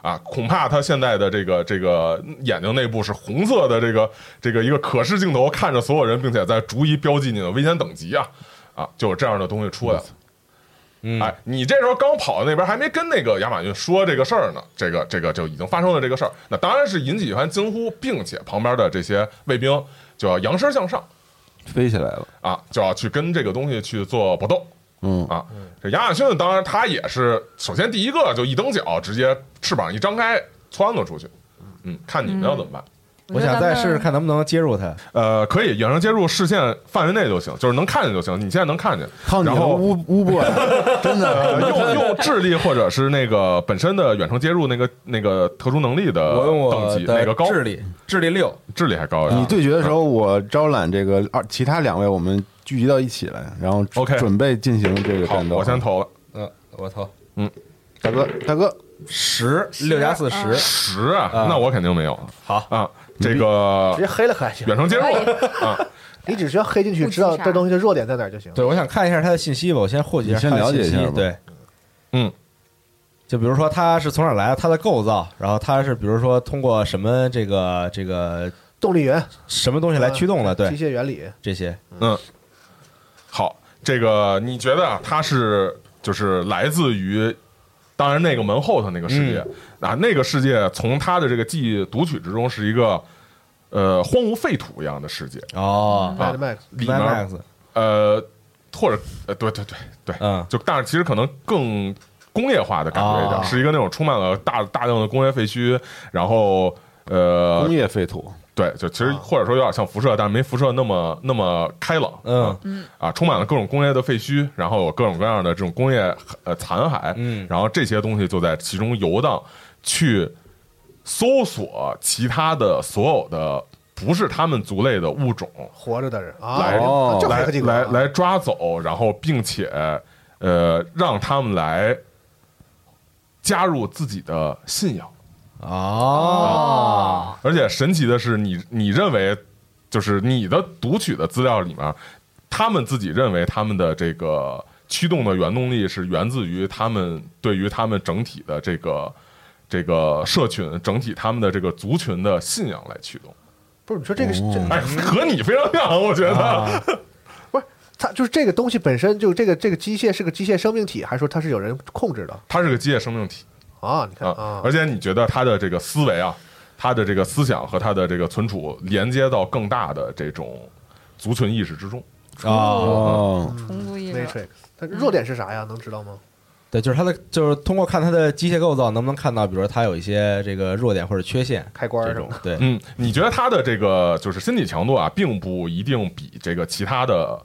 [SPEAKER 2] 啊，恐怕他现在的这个这个眼睛内部是红色的，这个这个一个可视镜头看着所有人，并且在逐一标记你的危险等级啊啊，就有这样的东西出来了。
[SPEAKER 5] 嗯
[SPEAKER 2] 哎，你这时候刚跑到那边，还没跟那个亚马逊说这个事儿呢，这个这个就已经发生了这个事儿，那当然是引起一番惊呼，并且旁边的这些卫兵就要扬身向上
[SPEAKER 1] 飞起来了，
[SPEAKER 2] 啊，就要去跟这个东西去做搏斗
[SPEAKER 1] 嗯，
[SPEAKER 2] 啊。这亚马逊当然他也是，首先第一个就一蹬脚，直接翅膀一张开窜了出去，嗯，看你们要怎么办。
[SPEAKER 5] 我想再试试看能不能接入它。
[SPEAKER 2] 呃，可以远程接入视线范围内就行，就是能看见就行。你现在能看见，
[SPEAKER 1] 靠你了，
[SPEAKER 2] 然后
[SPEAKER 1] 乌 乌 boy，真
[SPEAKER 2] 呃，
[SPEAKER 1] 的，
[SPEAKER 2] 用用智力或者是那个本身的远程接入那个那个特殊能力的
[SPEAKER 5] 我用我
[SPEAKER 2] 等级
[SPEAKER 5] 的
[SPEAKER 2] 哪个高？
[SPEAKER 5] 智力，智力六，
[SPEAKER 2] 智力还高呀？
[SPEAKER 1] 你对决的时候，我招揽这个二其他两位我们聚集到一起来，然后
[SPEAKER 2] OK
[SPEAKER 1] 准备进行这个
[SPEAKER 2] 好
[SPEAKER 1] 战，斗。
[SPEAKER 2] 我先投了。
[SPEAKER 5] 嗯，我投。嗯。
[SPEAKER 1] 大哥，大哥，
[SPEAKER 5] 十六加四十，
[SPEAKER 2] 十那我肯定没有。
[SPEAKER 5] 好，
[SPEAKER 2] 啊。这个
[SPEAKER 4] 直接黑了可还行。
[SPEAKER 2] 远，程接入。
[SPEAKER 3] 可
[SPEAKER 2] 啊，
[SPEAKER 4] 你只需要黑进去，知道这东西的弱点在哪儿就行。
[SPEAKER 5] 对，我想看一下它的信息吧，我先获取一下
[SPEAKER 1] 你先
[SPEAKER 5] 他的
[SPEAKER 1] 了解一下吧。
[SPEAKER 5] 对，
[SPEAKER 2] 嗯，
[SPEAKER 5] 就比如说它是从哪儿来的，它的构造，然后它是比如说通过什么这个这个
[SPEAKER 4] 动力源。
[SPEAKER 5] 什么东西来驱动的，对。
[SPEAKER 4] 机械原理，
[SPEAKER 5] 这些，
[SPEAKER 2] 嗯，好，这个你觉得啊它是就是来自于，当然那个门后头那个世界、啊，那个世界从他的这个记忆读取之中是一个呃荒芜废土一样的世界，
[SPEAKER 5] 哦。
[SPEAKER 2] 啊
[SPEAKER 4] Mad Max
[SPEAKER 2] 里面
[SPEAKER 5] Max，
[SPEAKER 2] 呃或者呃对对对对，
[SPEAKER 5] 嗯。
[SPEAKER 2] 就但是其实可能更工业化的感觉一点，
[SPEAKER 5] 哦。
[SPEAKER 2] 是一个那种充满了大大量的工业废墟，然后呃
[SPEAKER 1] 工业废土，
[SPEAKER 2] 对，就其实或者说有点像辐射，但是没辐射那么那么开朗。
[SPEAKER 5] 嗯
[SPEAKER 2] 嗯啊，充满了各种工业的废墟，然后有各种各样的这种工业呃残骸，
[SPEAKER 5] 嗯
[SPEAKER 2] 然后这些东西就在其中游荡，去搜索其他的所有的不是他们族类的物种，
[SPEAKER 4] 活着的人啊，
[SPEAKER 2] 来来来来抓走，然后并且呃让他们来加入自己的信仰。
[SPEAKER 5] 哦，
[SPEAKER 2] 而且神奇的是你，你认为就是你的读取的资料里面，他们自己认为他们的这个驱动的原动力是源自于他们对于他们整体的这个这个社群整体他们的这个族群的信仰来驱动。
[SPEAKER 4] 不是你说这个是这
[SPEAKER 2] 哎，和你非常像，我觉得。
[SPEAKER 5] 啊。
[SPEAKER 4] 不是它就是这个东西本身就这个这个机械是个机械生命体，还是说它是有人控制的？
[SPEAKER 2] 它是个机械生命体
[SPEAKER 4] 啊？你看
[SPEAKER 2] 啊
[SPEAKER 4] 啊，，
[SPEAKER 2] 而且你觉得他的这个思维啊，他的这个思想和他的这个存储连接到更大的这种族群意识之中。
[SPEAKER 5] 哦，
[SPEAKER 1] 哦，
[SPEAKER 3] 重组意识
[SPEAKER 4] ，Matrix，它弱点是啥呀？能知道吗？
[SPEAKER 5] 对，就是它的，就是通过看它的机械构造，能不能看到，比如说它有一些这个弱点或者缺陷，
[SPEAKER 4] 开关
[SPEAKER 5] 这种对，
[SPEAKER 2] 嗯，你觉得它的这个就是身体强度啊，并不一定比这个其他的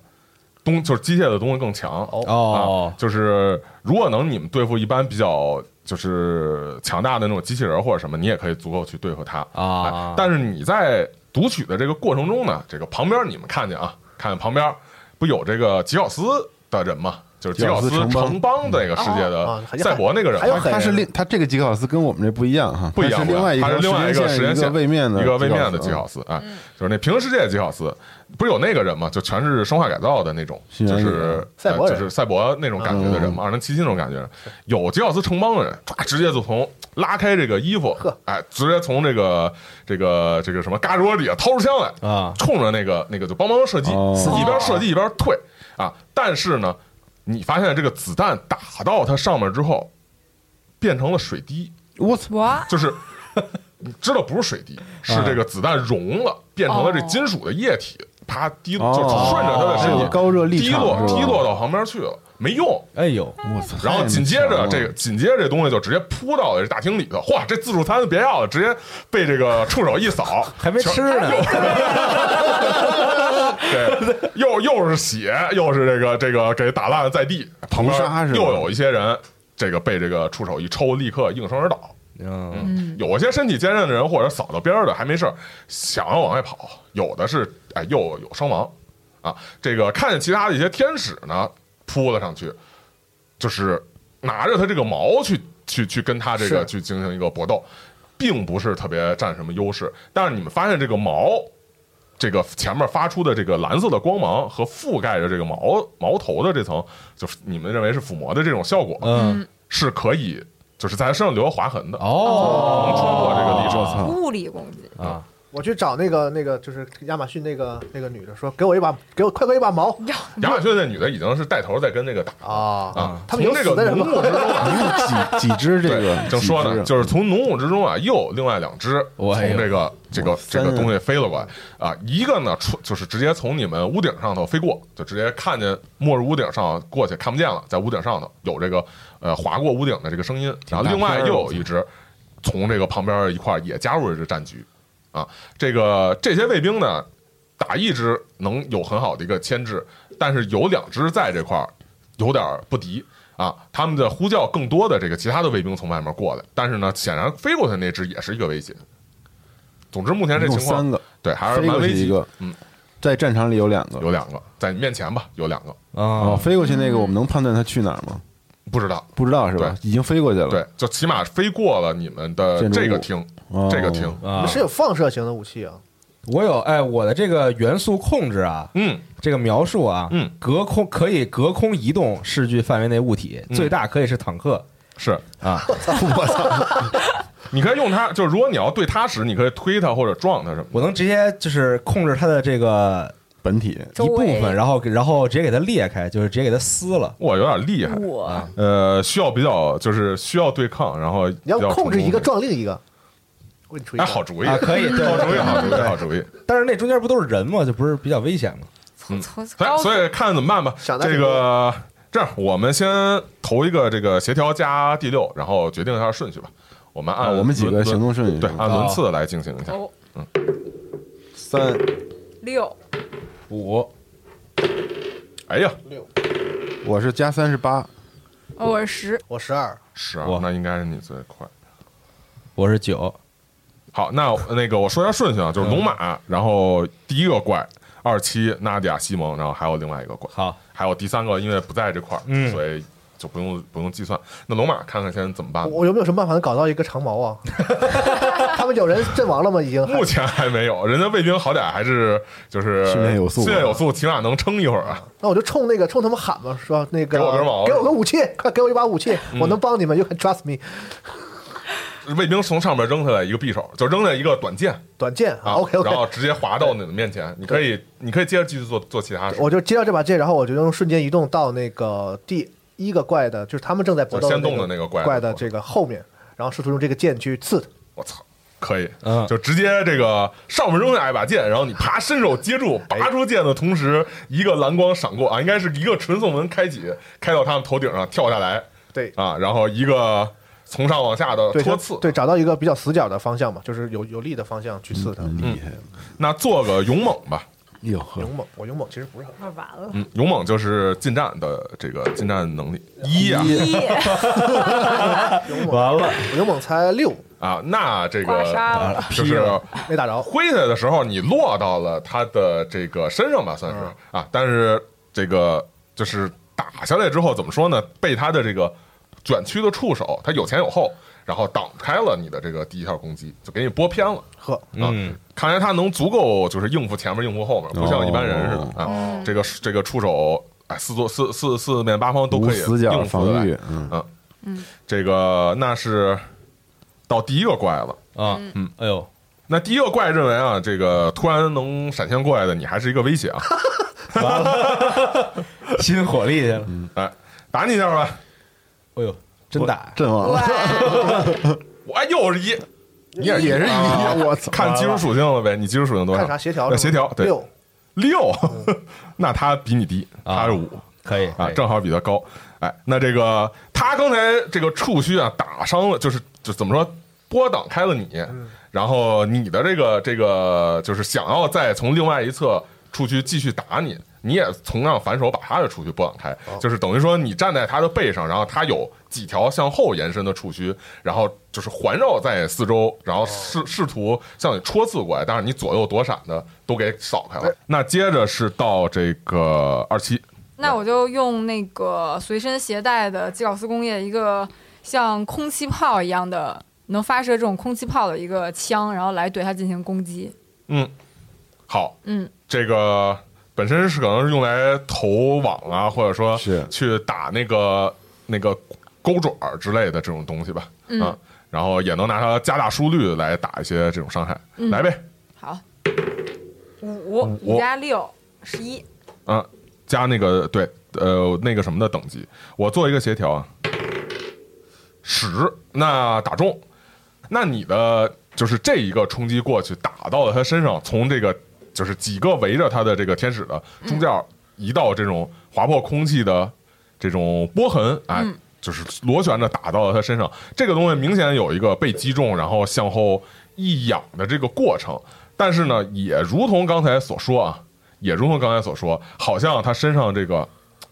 [SPEAKER 2] 东就是机械的东西更强
[SPEAKER 4] 哦
[SPEAKER 5] 哦
[SPEAKER 2] 啊。就是如果能你们对付一般比较就是强大的那种机器人或者什么，你也可以足够去对付它。
[SPEAKER 5] 啊。
[SPEAKER 2] 哎但是你在读取的这个过程中呢，这个旁边你们看见啊，看见旁边不有这个吉奥斯的人吗？就是吉奥斯
[SPEAKER 1] 城邦。
[SPEAKER 2] 的那个世界的赛博那个人
[SPEAKER 1] 他是另他这个吉考斯跟我们这不一样哈，
[SPEAKER 2] 不一样，
[SPEAKER 1] 他是另外一
[SPEAKER 2] 它是另外一个
[SPEAKER 1] 时一个
[SPEAKER 2] 时间线，
[SPEAKER 1] 位面的
[SPEAKER 2] 一个位面的吉
[SPEAKER 1] 吉考斯
[SPEAKER 2] 考斯，哎，就是那平行世界的吉考斯，不是有那个人吗？就全是生化改造的那种，就是呃
[SPEAKER 4] 赛
[SPEAKER 2] 就是赛博那种感觉的人嘛，二零七七那种感觉。有吉奥斯城邦的人，唰，直接就从拉开这个衣服
[SPEAKER 4] 呵，
[SPEAKER 2] 哎，直接从这个这个这个什么嘎吱窝底下掏出枪来，
[SPEAKER 5] 啊，
[SPEAKER 2] 冲着那个那个就帮忙射击，
[SPEAKER 1] 哦。
[SPEAKER 2] 一边射击一边退啊。但是呢，你发现这个子弹打到它上面之后，变成了水滴，
[SPEAKER 1] 我操，
[SPEAKER 3] 我
[SPEAKER 2] 就是你知道不是水滴，是这个子弹融了，变成了这金属的液体，啪滴，
[SPEAKER 1] 哦
[SPEAKER 2] 就顺着他的身体
[SPEAKER 1] 哦高热力
[SPEAKER 2] 滴落滴落到旁边去了，没用。
[SPEAKER 5] 哎呦，
[SPEAKER 1] 我操！
[SPEAKER 2] 然后紧接着这个，紧接着这东西就直接扑到了这大厅里头，嚯，这自助餐别要了，直接被这个触手一扫，
[SPEAKER 5] 还没吃呢，
[SPEAKER 2] 对，又又是血，又是这个这个给打烂在地，旁边又有一些人，这个被这个触手一抽，立刻应声而倒。
[SPEAKER 5] 嗯，
[SPEAKER 3] 嗯，
[SPEAKER 2] 有些身体坚韧的人或者扫到边儿的还没事儿，想要往外跑；有的是哎又有伤亡啊。这个看见其他的一些天使呢扑了上去，就是拿着他这个矛去去去跟他这个去进行一个搏斗，并不是特别占什么优势。但是你们发现这个矛。这个前面发出的这个蓝色的光芒和覆盖着这个矛矛头的这层，就是你们认为是附魔的这种效果，
[SPEAKER 5] 嗯，
[SPEAKER 2] 是可以就是在他身上留下划痕的。
[SPEAKER 5] 哦，
[SPEAKER 2] 能穿过这个历史
[SPEAKER 1] 我操！
[SPEAKER 3] 物理攻击，
[SPEAKER 5] 啊，
[SPEAKER 4] 我去找那个那个就是亚马逊那个那个女的说，给我一把，给我快给我一把矛，
[SPEAKER 2] 亚马逊那女的已经是带头在跟那个打
[SPEAKER 4] 啊！
[SPEAKER 2] 啊，
[SPEAKER 4] 他们有
[SPEAKER 2] 从那个
[SPEAKER 4] 死的人吗
[SPEAKER 2] 浓雾之中啊，
[SPEAKER 1] 几几只这个，
[SPEAKER 2] 正说呢，就是从浓雾之中啊，又有另外两只从这个这个这个东西飞了过来啊，一个呢出就是直接从你们屋顶上头飞过，就直接看见末日屋顶上过去看不见了，在屋顶上头有这个呃划过屋顶的这个声音，然后另外又有一只从这个旁边一块也加入了这战局啊，这个这些卫兵呢。打一只能有很好的一个牵制，但是有两支在这块儿有点不敌啊，他们的呼叫更多的这个其他的卫兵从外面过来，但是呢，显然飞过去那只也是一个威胁。总之，目前这情况
[SPEAKER 1] 三个，
[SPEAKER 2] 对还是
[SPEAKER 1] 飞
[SPEAKER 2] 蛮危急。
[SPEAKER 1] 过去一个，
[SPEAKER 2] 嗯，
[SPEAKER 1] 在战场里有两个。
[SPEAKER 2] 有两个在你面前吧，有两个，
[SPEAKER 1] 哦，
[SPEAKER 5] 啊，
[SPEAKER 1] 飞过去那个，我们能判断他去哪儿吗？
[SPEAKER 2] 不知道。
[SPEAKER 1] 不知道是吧？已经飞过去了。
[SPEAKER 2] 对，就起码飞过了你们的这个厅，
[SPEAKER 1] 哦，
[SPEAKER 2] 这个厅，
[SPEAKER 5] 啊。
[SPEAKER 4] 你是有放射型的武器啊？
[SPEAKER 5] 我有哎，我的这个元素控制啊，
[SPEAKER 2] 嗯，
[SPEAKER 5] 这个描述啊，
[SPEAKER 2] 嗯，
[SPEAKER 5] 隔空可以隔空移动视距范围内物体，
[SPEAKER 2] 嗯。
[SPEAKER 5] 最大可以是坦克。
[SPEAKER 2] 是，
[SPEAKER 5] 啊，我操。
[SPEAKER 2] 你可以用它，就是如果你要对它使，你可以推它或者撞它什么。
[SPEAKER 5] 我能直接就是控制它的这个
[SPEAKER 1] 本体。
[SPEAKER 5] 一部分，然后然后直接给它裂开，就是直接给它撕了。
[SPEAKER 2] 哇，有点厉害。
[SPEAKER 3] 我
[SPEAKER 2] 呃，需要比较，就是需要对抗，然后
[SPEAKER 4] 你要控制一个撞另一个。我出一
[SPEAKER 2] 哎，
[SPEAKER 4] 个
[SPEAKER 2] 好主意
[SPEAKER 5] 啊可以
[SPEAKER 2] 好主意，好主意，好主意。
[SPEAKER 5] 但是那中间不都是人吗？就不是比较危险吗？
[SPEAKER 2] 所
[SPEAKER 3] 高
[SPEAKER 2] 以所以看怎么办吧。这个这样，我们先投一个这个协调加第六，然后决定一下顺序吧。我们按
[SPEAKER 1] 啊，我们几个行动顺序
[SPEAKER 2] 对按轮次来进行一下。
[SPEAKER 3] 哦
[SPEAKER 1] 三
[SPEAKER 3] 六
[SPEAKER 5] 五，
[SPEAKER 2] 哎呀，
[SPEAKER 1] 我是加三十八，
[SPEAKER 3] 哦我是十。
[SPEAKER 4] 我十二，
[SPEAKER 2] 是啊
[SPEAKER 5] 哇，
[SPEAKER 2] 那应该是你最快。
[SPEAKER 5] 我是九，
[SPEAKER 2] 好，那那个我说一下顺序啊，就是龙
[SPEAKER 1] 嗯。
[SPEAKER 2] 马，然后第一个怪二七纳迪亚西蒙，然后还有另外一个怪，
[SPEAKER 5] 好，
[SPEAKER 2] 还有第三个因为不在这块儿，
[SPEAKER 5] 嗯。
[SPEAKER 2] 所以就不用不用计算。那龙马看看现在怎么办？
[SPEAKER 4] 我有没有什么办法能搞到一个长矛啊？他们有人阵亡了吗？已经？
[SPEAKER 2] 目前还没有，人家卫兵好歹还是就是
[SPEAKER 1] 训练有素
[SPEAKER 2] 训练有素，起码能撑一会儿啊。
[SPEAKER 4] 那我就冲那个冲他们喊嘛，说那个
[SPEAKER 2] 给我根毛
[SPEAKER 4] 给我个武器，快给我一把武器，
[SPEAKER 2] 嗯
[SPEAKER 4] 我能帮你们，you can trust me。
[SPEAKER 2] 卫兵从上面扔下来一个匕首，就扔下一个短剑
[SPEAKER 4] 短剑
[SPEAKER 2] 啊
[SPEAKER 4] OK OK，
[SPEAKER 2] 然后直接划到你的面前。你可以，你可以接着继续做做其他事，
[SPEAKER 4] 我就接到这把剑，然后我就用瞬间移动到那个第一个怪的，就是他们正在搏斗
[SPEAKER 2] 就先动
[SPEAKER 4] 的
[SPEAKER 2] 的那个怪
[SPEAKER 4] 怪的这个后面，然后试图用这个剑去刺他。
[SPEAKER 2] 我操，可以，
[SPEAKER 5] 嗯
[SPEAKER 2] 就直接这个上面扔下一把剑，然后你啪伸手接住，拔出剑的同时，一个蓝光闪过啊，应该是一个传送门开启，开到他们头顶上跳下来
[SPEAKER 4] 对
[SPEAKER 2] 啊，然后一个从上往下的
[SPEAKER 4] 对
[SPEAKER 2] 戳刺，
[SPEAKER 4] 对，找到一个比较死角的方向嘛，就是有有利的方向去刺他。
[SPEAKER 2] 嗯
[SPEAKER 1] 厉害了！
[SPEAKER 2] 那做个勇猛吧。
[SPEAKER 1] 哟呵，
[SPEAKER 4] 勇猛，我勇猛其实不是很
[SPEAKER 3] 那完了，
[SPEAKER 2] 嗯，勇猛就是近战的这个近战能力一呀
[SPEAKER 3] 一
[SPEAKER 4] 勇猛，
[SPEAKER 5] 完了，
[SPEAKER 4] 我勇猛才六，
[SPEAKER 2] 啊，那这
[SPEAKER 3] 刮
[SPEAKER 2] 个就是
[SPEAKER 4] 没打着。
[SPEAKER 2] 挥下来的时候，你落到了他的这个身上吧，算是
[SPEAKER 4] 嗯
[SPEAKER 2] 啊。但是这个就是打下来之后，怎么说呢？被他的这个卷曲的触手，他有前有后，然后挡开了你的这个第一条攻击，就给你拨偏了。
[SPEAKER 4] 呵，
[SPEAKER 5] 嗯，
[SPEAKER 2] 看来他能足够就是应付前面应付后面，不像一般人似的。啊。
[SPEAKER 4] 哦。
[SPEAKER 2] 这个这个触手，哎，四座四四四面八方都可以应付得来。
[SPEAKER 1] 防御，嗯，
[SPEAKER 2] 嗯，这个那是到第一个怪了。
[SPEAKER 5] 啊，
[SPEAKER 2] 嗯，
[SPEAKER 5] 哎呦，
[SPEAKER 2] 那第一个怪认为啊，这个突然能闪现过来的你还是一个威胁啊，完了。
[SPEAKER 5] 新火力去了，
[SPEAKER 2] 哎，打你一下吧，
[SPEAKER 5] 哎呦，真打，
[SPEAKER 1] 阵亡了，
[SPEAKER 2] 我哎又是一，你也
[SPEAKER 1] 也是一
[SPEAKER 2] 啊
[SPEAKER 1] 我操
[SPEAKER 2] 看技术属性了呗，你技术属性多少？
[SPEAKER 4] 看啥协调
[SPEAKER 2] 呃？协调对
[SPEAKER 4] 六，
[SPEAKER 2] 六，那他比你低，他是五
[SPEAKER 5] 可以
[SPEAKER 2] 啊，正好比他高。哎，那这个他刚才这个触须啊打伤了，就是就怎么说，波挡开了你，然后你的这个这个就是想要再从另外一侧触须继续打你，你也同样反手把他的触须拨挡开，就是等于说你站在他的背上，然后他有几条向后延伸的触须，然后就是环绕在四周，然后试试图向你戳刺过来，但是你左右躲闪的都给扫开了。那接着是到这个二七，
[SPEAKER 3] 那我就用那个随身携带的基考斯工业一个像空气炮一样的能发射这种空气炮的一个枪，然后来对它进行攻击。
[SPEAKER 2] 嗯，好，
[SPEAKER 3] 嗯，
[SPEAKER 2] 这个本身是可能是用来投网啊，或者说
[SPEAKER 1] 是
[SPEAKER 2] 去打那个那个钩爪之类的这种东西吧，
[SPEAKER 3] 嗯
[SPEAKER 2] 啊，然后也能拿它加大输率来打一些这种伤害，
[SPEAKER 3] 嗯。
[SPEAKER 2] 来呗，
[SPEAKER 3] 好，五五加六十一，
[SPEAKER 2] 啊，加那个对呃那个什么的等级，我做一个协调啊，十，那打中，那你的就是这一个冲击过去打到了他身上，从这个就是几个围着他的这个天使的中间一道这种划破空气的这种波痕，哎。
[SPEAKER 3] 嗯
[SPEAKER 2] 就是螺旋着打到了他身上，这个东西明显有一个被击中，然后向后一仰的这个过程。但是呢，也如同刚才所说啊，也如同刚才所说，好像他身上这个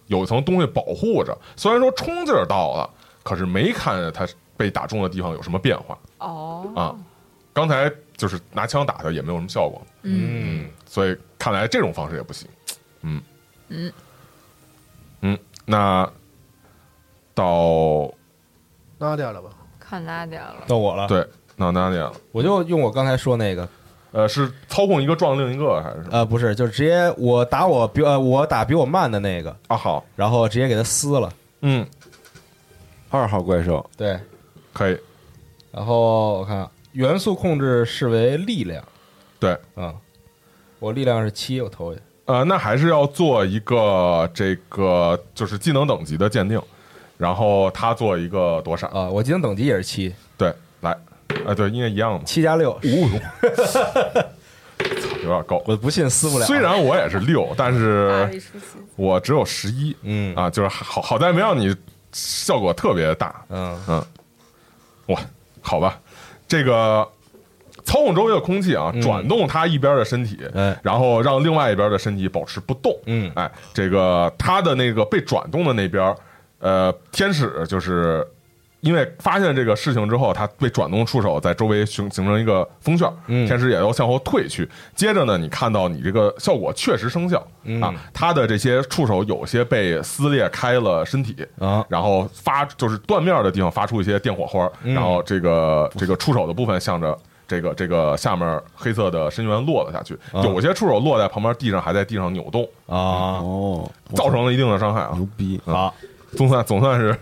[SPEAKER 2] 有一层东西保护着。虽然说冲劲儿到了，可是没看见他被打中的地方有什么变化
[SPEAKER 3] 哦，
[SPEAKER 2] 啊。刚才就是拿枪打他也没有什么效果，
[SPEAKER 3] 嗯，
[SPEAKER 2] 所以看来这种方式也不行。嗯。
[SPEAKER 3] 嗯。
[SPEAKER 2] 嗯，那到
[SPEAKER 4] 那掉了吧？
[SPEAKER 3] 看大家了，
[SPEAKER 5] 到我了，
[SPEAKER 2] 对那哪里了？
[SPEAKER 5] 我就用我刚才说那个，
[SPEAKER 2] 呃，是操控一个撞另一个还是？
[SPEAKER 5] 呃，不是，就是直接我打我比呃我打比我慢的那个，
[SPEAKER 2] 啊，好，
[SPEAKER 5] 然后直接给他撕了，
[SPEAKER 2] 嗯，
[SPEAKER 1] 二号怪兽，
[SPEAKER 5] 对，
[SPEAKER 2] 可以，
[SPEAKER 5] 然后我看元素控制视为力量，
[SPEAKER 2] 对，
[SPEAKER 5] 嗯，我力量是七，我投下去，
[SPEAKER 2] 呃，那还是要做一个这个就是技能等级的鉴定，然后他做一个躲闪，
[SPEAKER 5] 啊，我技能等级也是七，
[SPEAKER 2] 对，来，呃，对，应该一样的，
[SPEAKER 5] 七加六，
[SPEAKER 2] 有点高。
[SPEAKER 5] 我不信撕不了，
[SPEAKER 2] 虽然我也是六，但是。我只有十一。
[SPEAKER 5] 嗯。
[SPEAKER 2] 啊，就是好好在没让你效果特别大，
[SPEAKER 5] 嗯。
[SPEAKER 2] 嗯，哇，好吧，这个操控周围的空气啊，
[SPEAKER 5] 嗯
[SPEAKER 2] 转动它一边的身体，
[SPEAKER 5] 哎
[SPEAKER 2] 然后让另外一边的身体保持不动。
[SPEAKER 5] 嗯
[SPEAKER 2] 哎，这个它的那个被转动的那边，呃，天使就是。因为发现这个事情之后，它被转动触手在周围形形成一个风圈，
[SPEAKER 5] 嗯。
[SPEAKER 2] 天使也要向后退去。接着呢，你看到你这个效果确实生效、
[SPEAKER 5] 嗯。
[SPEAKER 2] 啊，它的这些触手有些被撕裂开了身体，
[SPEAKER 5] 啊，
[SPEAKER 2] 然后发就是断面的地方发出一些电火花，
[SPEAKER 5] 嗯。
[SPEAKER 2] 然后这个这个触手的部分向着这个这个下面黑色的深渊落了下去，
[SPEAKER 5] 啊。
[SPEAKER 2] 有些触手落在旁边地上，还在地上扭动，
[SPEAKER 5] 啊，
[SPEAKER 1] 哦，
[SPEAKER 2] 造成了一定的伤害啊。
[SPEAKER 1] 牛。逼，
[SPEAKER 5] 好，
[SPEAKER 2] 总算总算是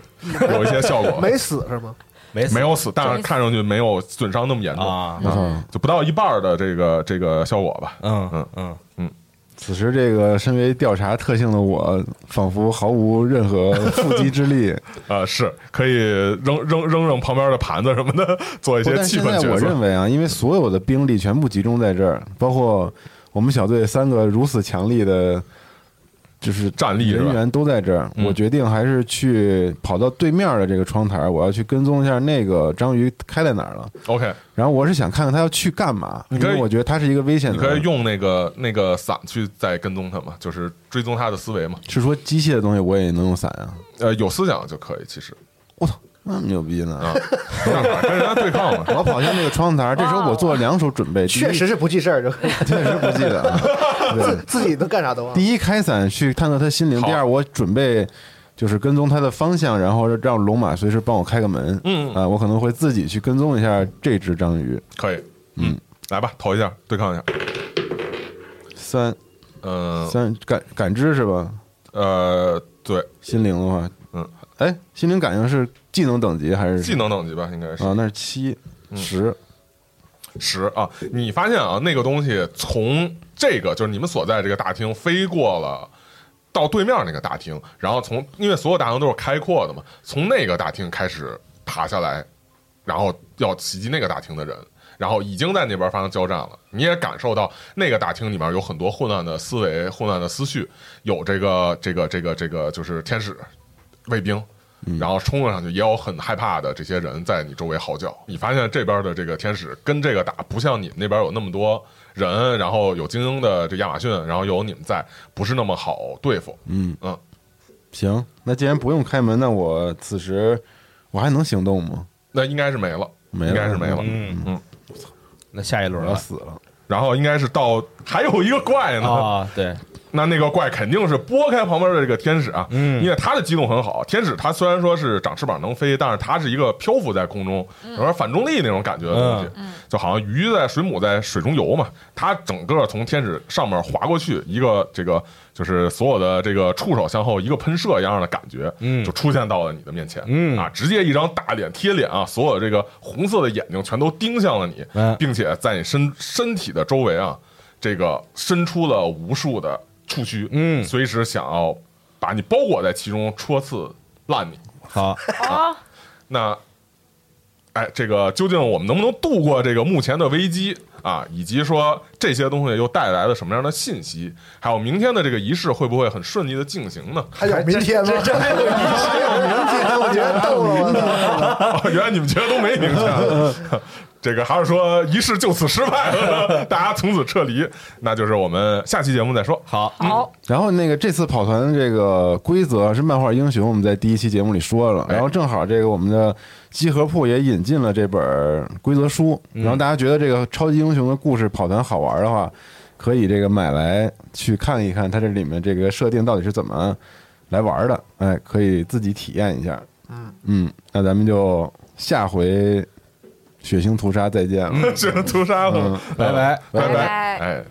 [SPEAKER 2] 有一些效果，
[SPEAKER 4] 没死是吗？
[SPEAKER 5] 没死
[SPEAKER 2] 没有死，但是看上去没有损伤那么严重
[SPEAKER 5] 啊！
[SPEAKER 2] 就不到一半的这个这个效果吧。
[SPEAKER 5] 嗯
[SPEAKER 2] 嗯
[SPEAKER 5] 嗯嗯，
[SPEAKER 1] 此时，这个身为调查特性的我，仿佛毫无任何腹肌之力。
[SPEAKER 2] 呃，是可以扔扔扔扔旁边的盘子什么的，做一些
[SPEAKER 1] 但现在
[SPEAKER 2] 气氛角色。
[SPEAKER 1] 我认为啊，因为所有的兵力全部集中在这儿，包括我们小队三个如此强力的，就是
[SPEAKER 2] 站立
[SPEAKER 1] 人员都在这儿。
[SPEAKER 2] 嗯
[SPEAKER 1] 我决定还是去跑到对面的这个窗台，我要去跟踪一下那个章鱼开在哪儿了。
[SPEAKER 2] OK，
[SPEAKER 1] 然后我是想看看他要去干嘛，因为我觉得他是一个危险的。
[SPEAKER 2] 你可以用那个那个伞去再跟踪他嘛，就是追踪他的思维嘛。
[SPEAKER 1] 是说机械的东西我也能用伞啊？
[SPEAKER 2] 呃，有思想就可以，其实
[SPEAKER 1] 我操，那么牛逼呢！
[SPEAKER 2] 啊，跟人家对抗嘛。
[SPEAKER 1] 我跑向那个窗台，这时候我做了两手准备，第一
[SPEAKER 4] 确实是不记事儿，就
[SPEAKER 1] 确实不记得啊。自，
[SPEAKER 4] 自己能干啥都忘。
[SPEAKER 1] 第一开伞去探测他心灵，第二我准备就是跟踪他的方向，然后让龙马随时帮我开个门。
[SPEAKER 2] 嗯
[SPEAKER 1] 啊，我可能会自己去跟踪一下这只章鱼。
[SPEAKER 2] 可以，嗯，来吧，投一下，对抗一下。
[SPEAKER 1] 三
[SPEAKER 2] 呃
[SPEAKER 1] 三感感知是吧？
[SPEAKER 2] 呃，对，
[SPEAKER 1] 心灵的话，
[SPEAKER 2] 嗯，
[SPEAKER 1] 哎，心灵感应是技能等级还是
[SPEAKER 2] 技能等级吧，应该是
[SPEAKER 1] 啊？那是七
[SPEAKER 2] 嗯
[SPEAKER 1] 十。
[SPEAKER 2] 十啊。你发现啊，那个东西从这个就是你们所在这个大厅飞过了。到对面那个大厅，然后从因为所有大厅都是开阔的嘛，从那个大厅开始爬下来，然后要袭击那个大厅的人，然后已经在那边发生交战了。你也感受到那个大厅里面有很多混乱的思维、混乱的思绪，有这个这个这个这个就是天使卫兵，然后冲了上去，也有很害怕的这些人在你周围嚎叫。你发现这边的这个天使跟这个打，不像你们那边有那么多人，然后有精英的这亚马逊，然后有你们在，不是那么好对付。
[SPEAKER 1] 嗯
[SPEAKER 2] 嗯，
[SPEAKER 1] 行，那既然不用开门，那我此时我还能行动吗？
[SPEAKER 2] 那应该是没了，
[SPEAKER 1] 没了
[SPEAKER 2] 应该是没了。
[SPEAKER 5] 嗯
[SPEAKER 2] 嗯，
[SPEAKER 5] 那下一轮
[SPEAKER 1] 要死了。
[SPEAKER 2] 然后应该是到还有一个怪呢，
[SPEAKER 5] 啊，对，
[SPEAKER 2] 那那个怪肯定是拨开旁边的这个天使啊，
[SPEAKER 5] 嗯。
[SPEAKER 2] 因为它的机动很好。天使它虽然说是长翅膀能飞，但是它是一个漂浮在空中，有点反重力那种感觉的东西，就好像鱼在水母在水中游嘛。它整个从天使上面划过去，一个这个就是所有的这个触手向后一个喷射一样的感觉，
[SPEAKER 5] 嗯。
[SPEAKER 2] 就出现到了你的面前，
[SPEAKER 5] 嗯。
[SPEAKER 2] 啊，直接一张大脸贴脸啊，所有这个红色的眼睛全都盯向了你，
[SPEAKER 5] 嗯。
[SPEAKER 2] 并且在你身身体的周围啊，这个伸出了无数的触须，
[SPEAKER 5] 嗯
[SPEAKER 2] 随时想要把你包裹在其中，戳刺烂你。
[SPEAKER 5] 好，
[SPEAKER 3] 啊，
[SPEAKER 2] 那，哎，这个究竟我们能不能度过这个目前的危机啊？以及说这些东西又带来了什么样的信息？还有明天的这个仪式会不会很顺利的进行呢？
[SPEAKER 4] 还有明天吗？还有明天，我觉得逗了我操！
[SPEAKER 2] 哦，原来你们觉得都没明天。这个还是说仪式就此失败，大家从此撤离。那就是我们下期节目再说。
[SPEAKER 5] 好，
[SPEAKER 3] 好。
[SPEAKER 1] 然后那个这次跑团的这个规则是漫画英雄，我们在第一期节目里说了。然后正好这个我们的集合铺也引进了这本规则书。然后大家觉得这个超级英雄的故事跑团好玩的话，可以这个买来去看一看，它这里面这个设定到底是怎么来玩的。哎，可以自己体验一下。
[SPEAKER 4] 嗯
[SPEAKER 1] 嗯，那咱们就下回。血腥屠杀再见了。
[SPEAKER 2] 血腥屠杀了。
[SPEAKER 5] 拜
[SPEAKER 2] 拜。
[SPEAKER 3] 拜拜。
[SPEAKER 2] 哎。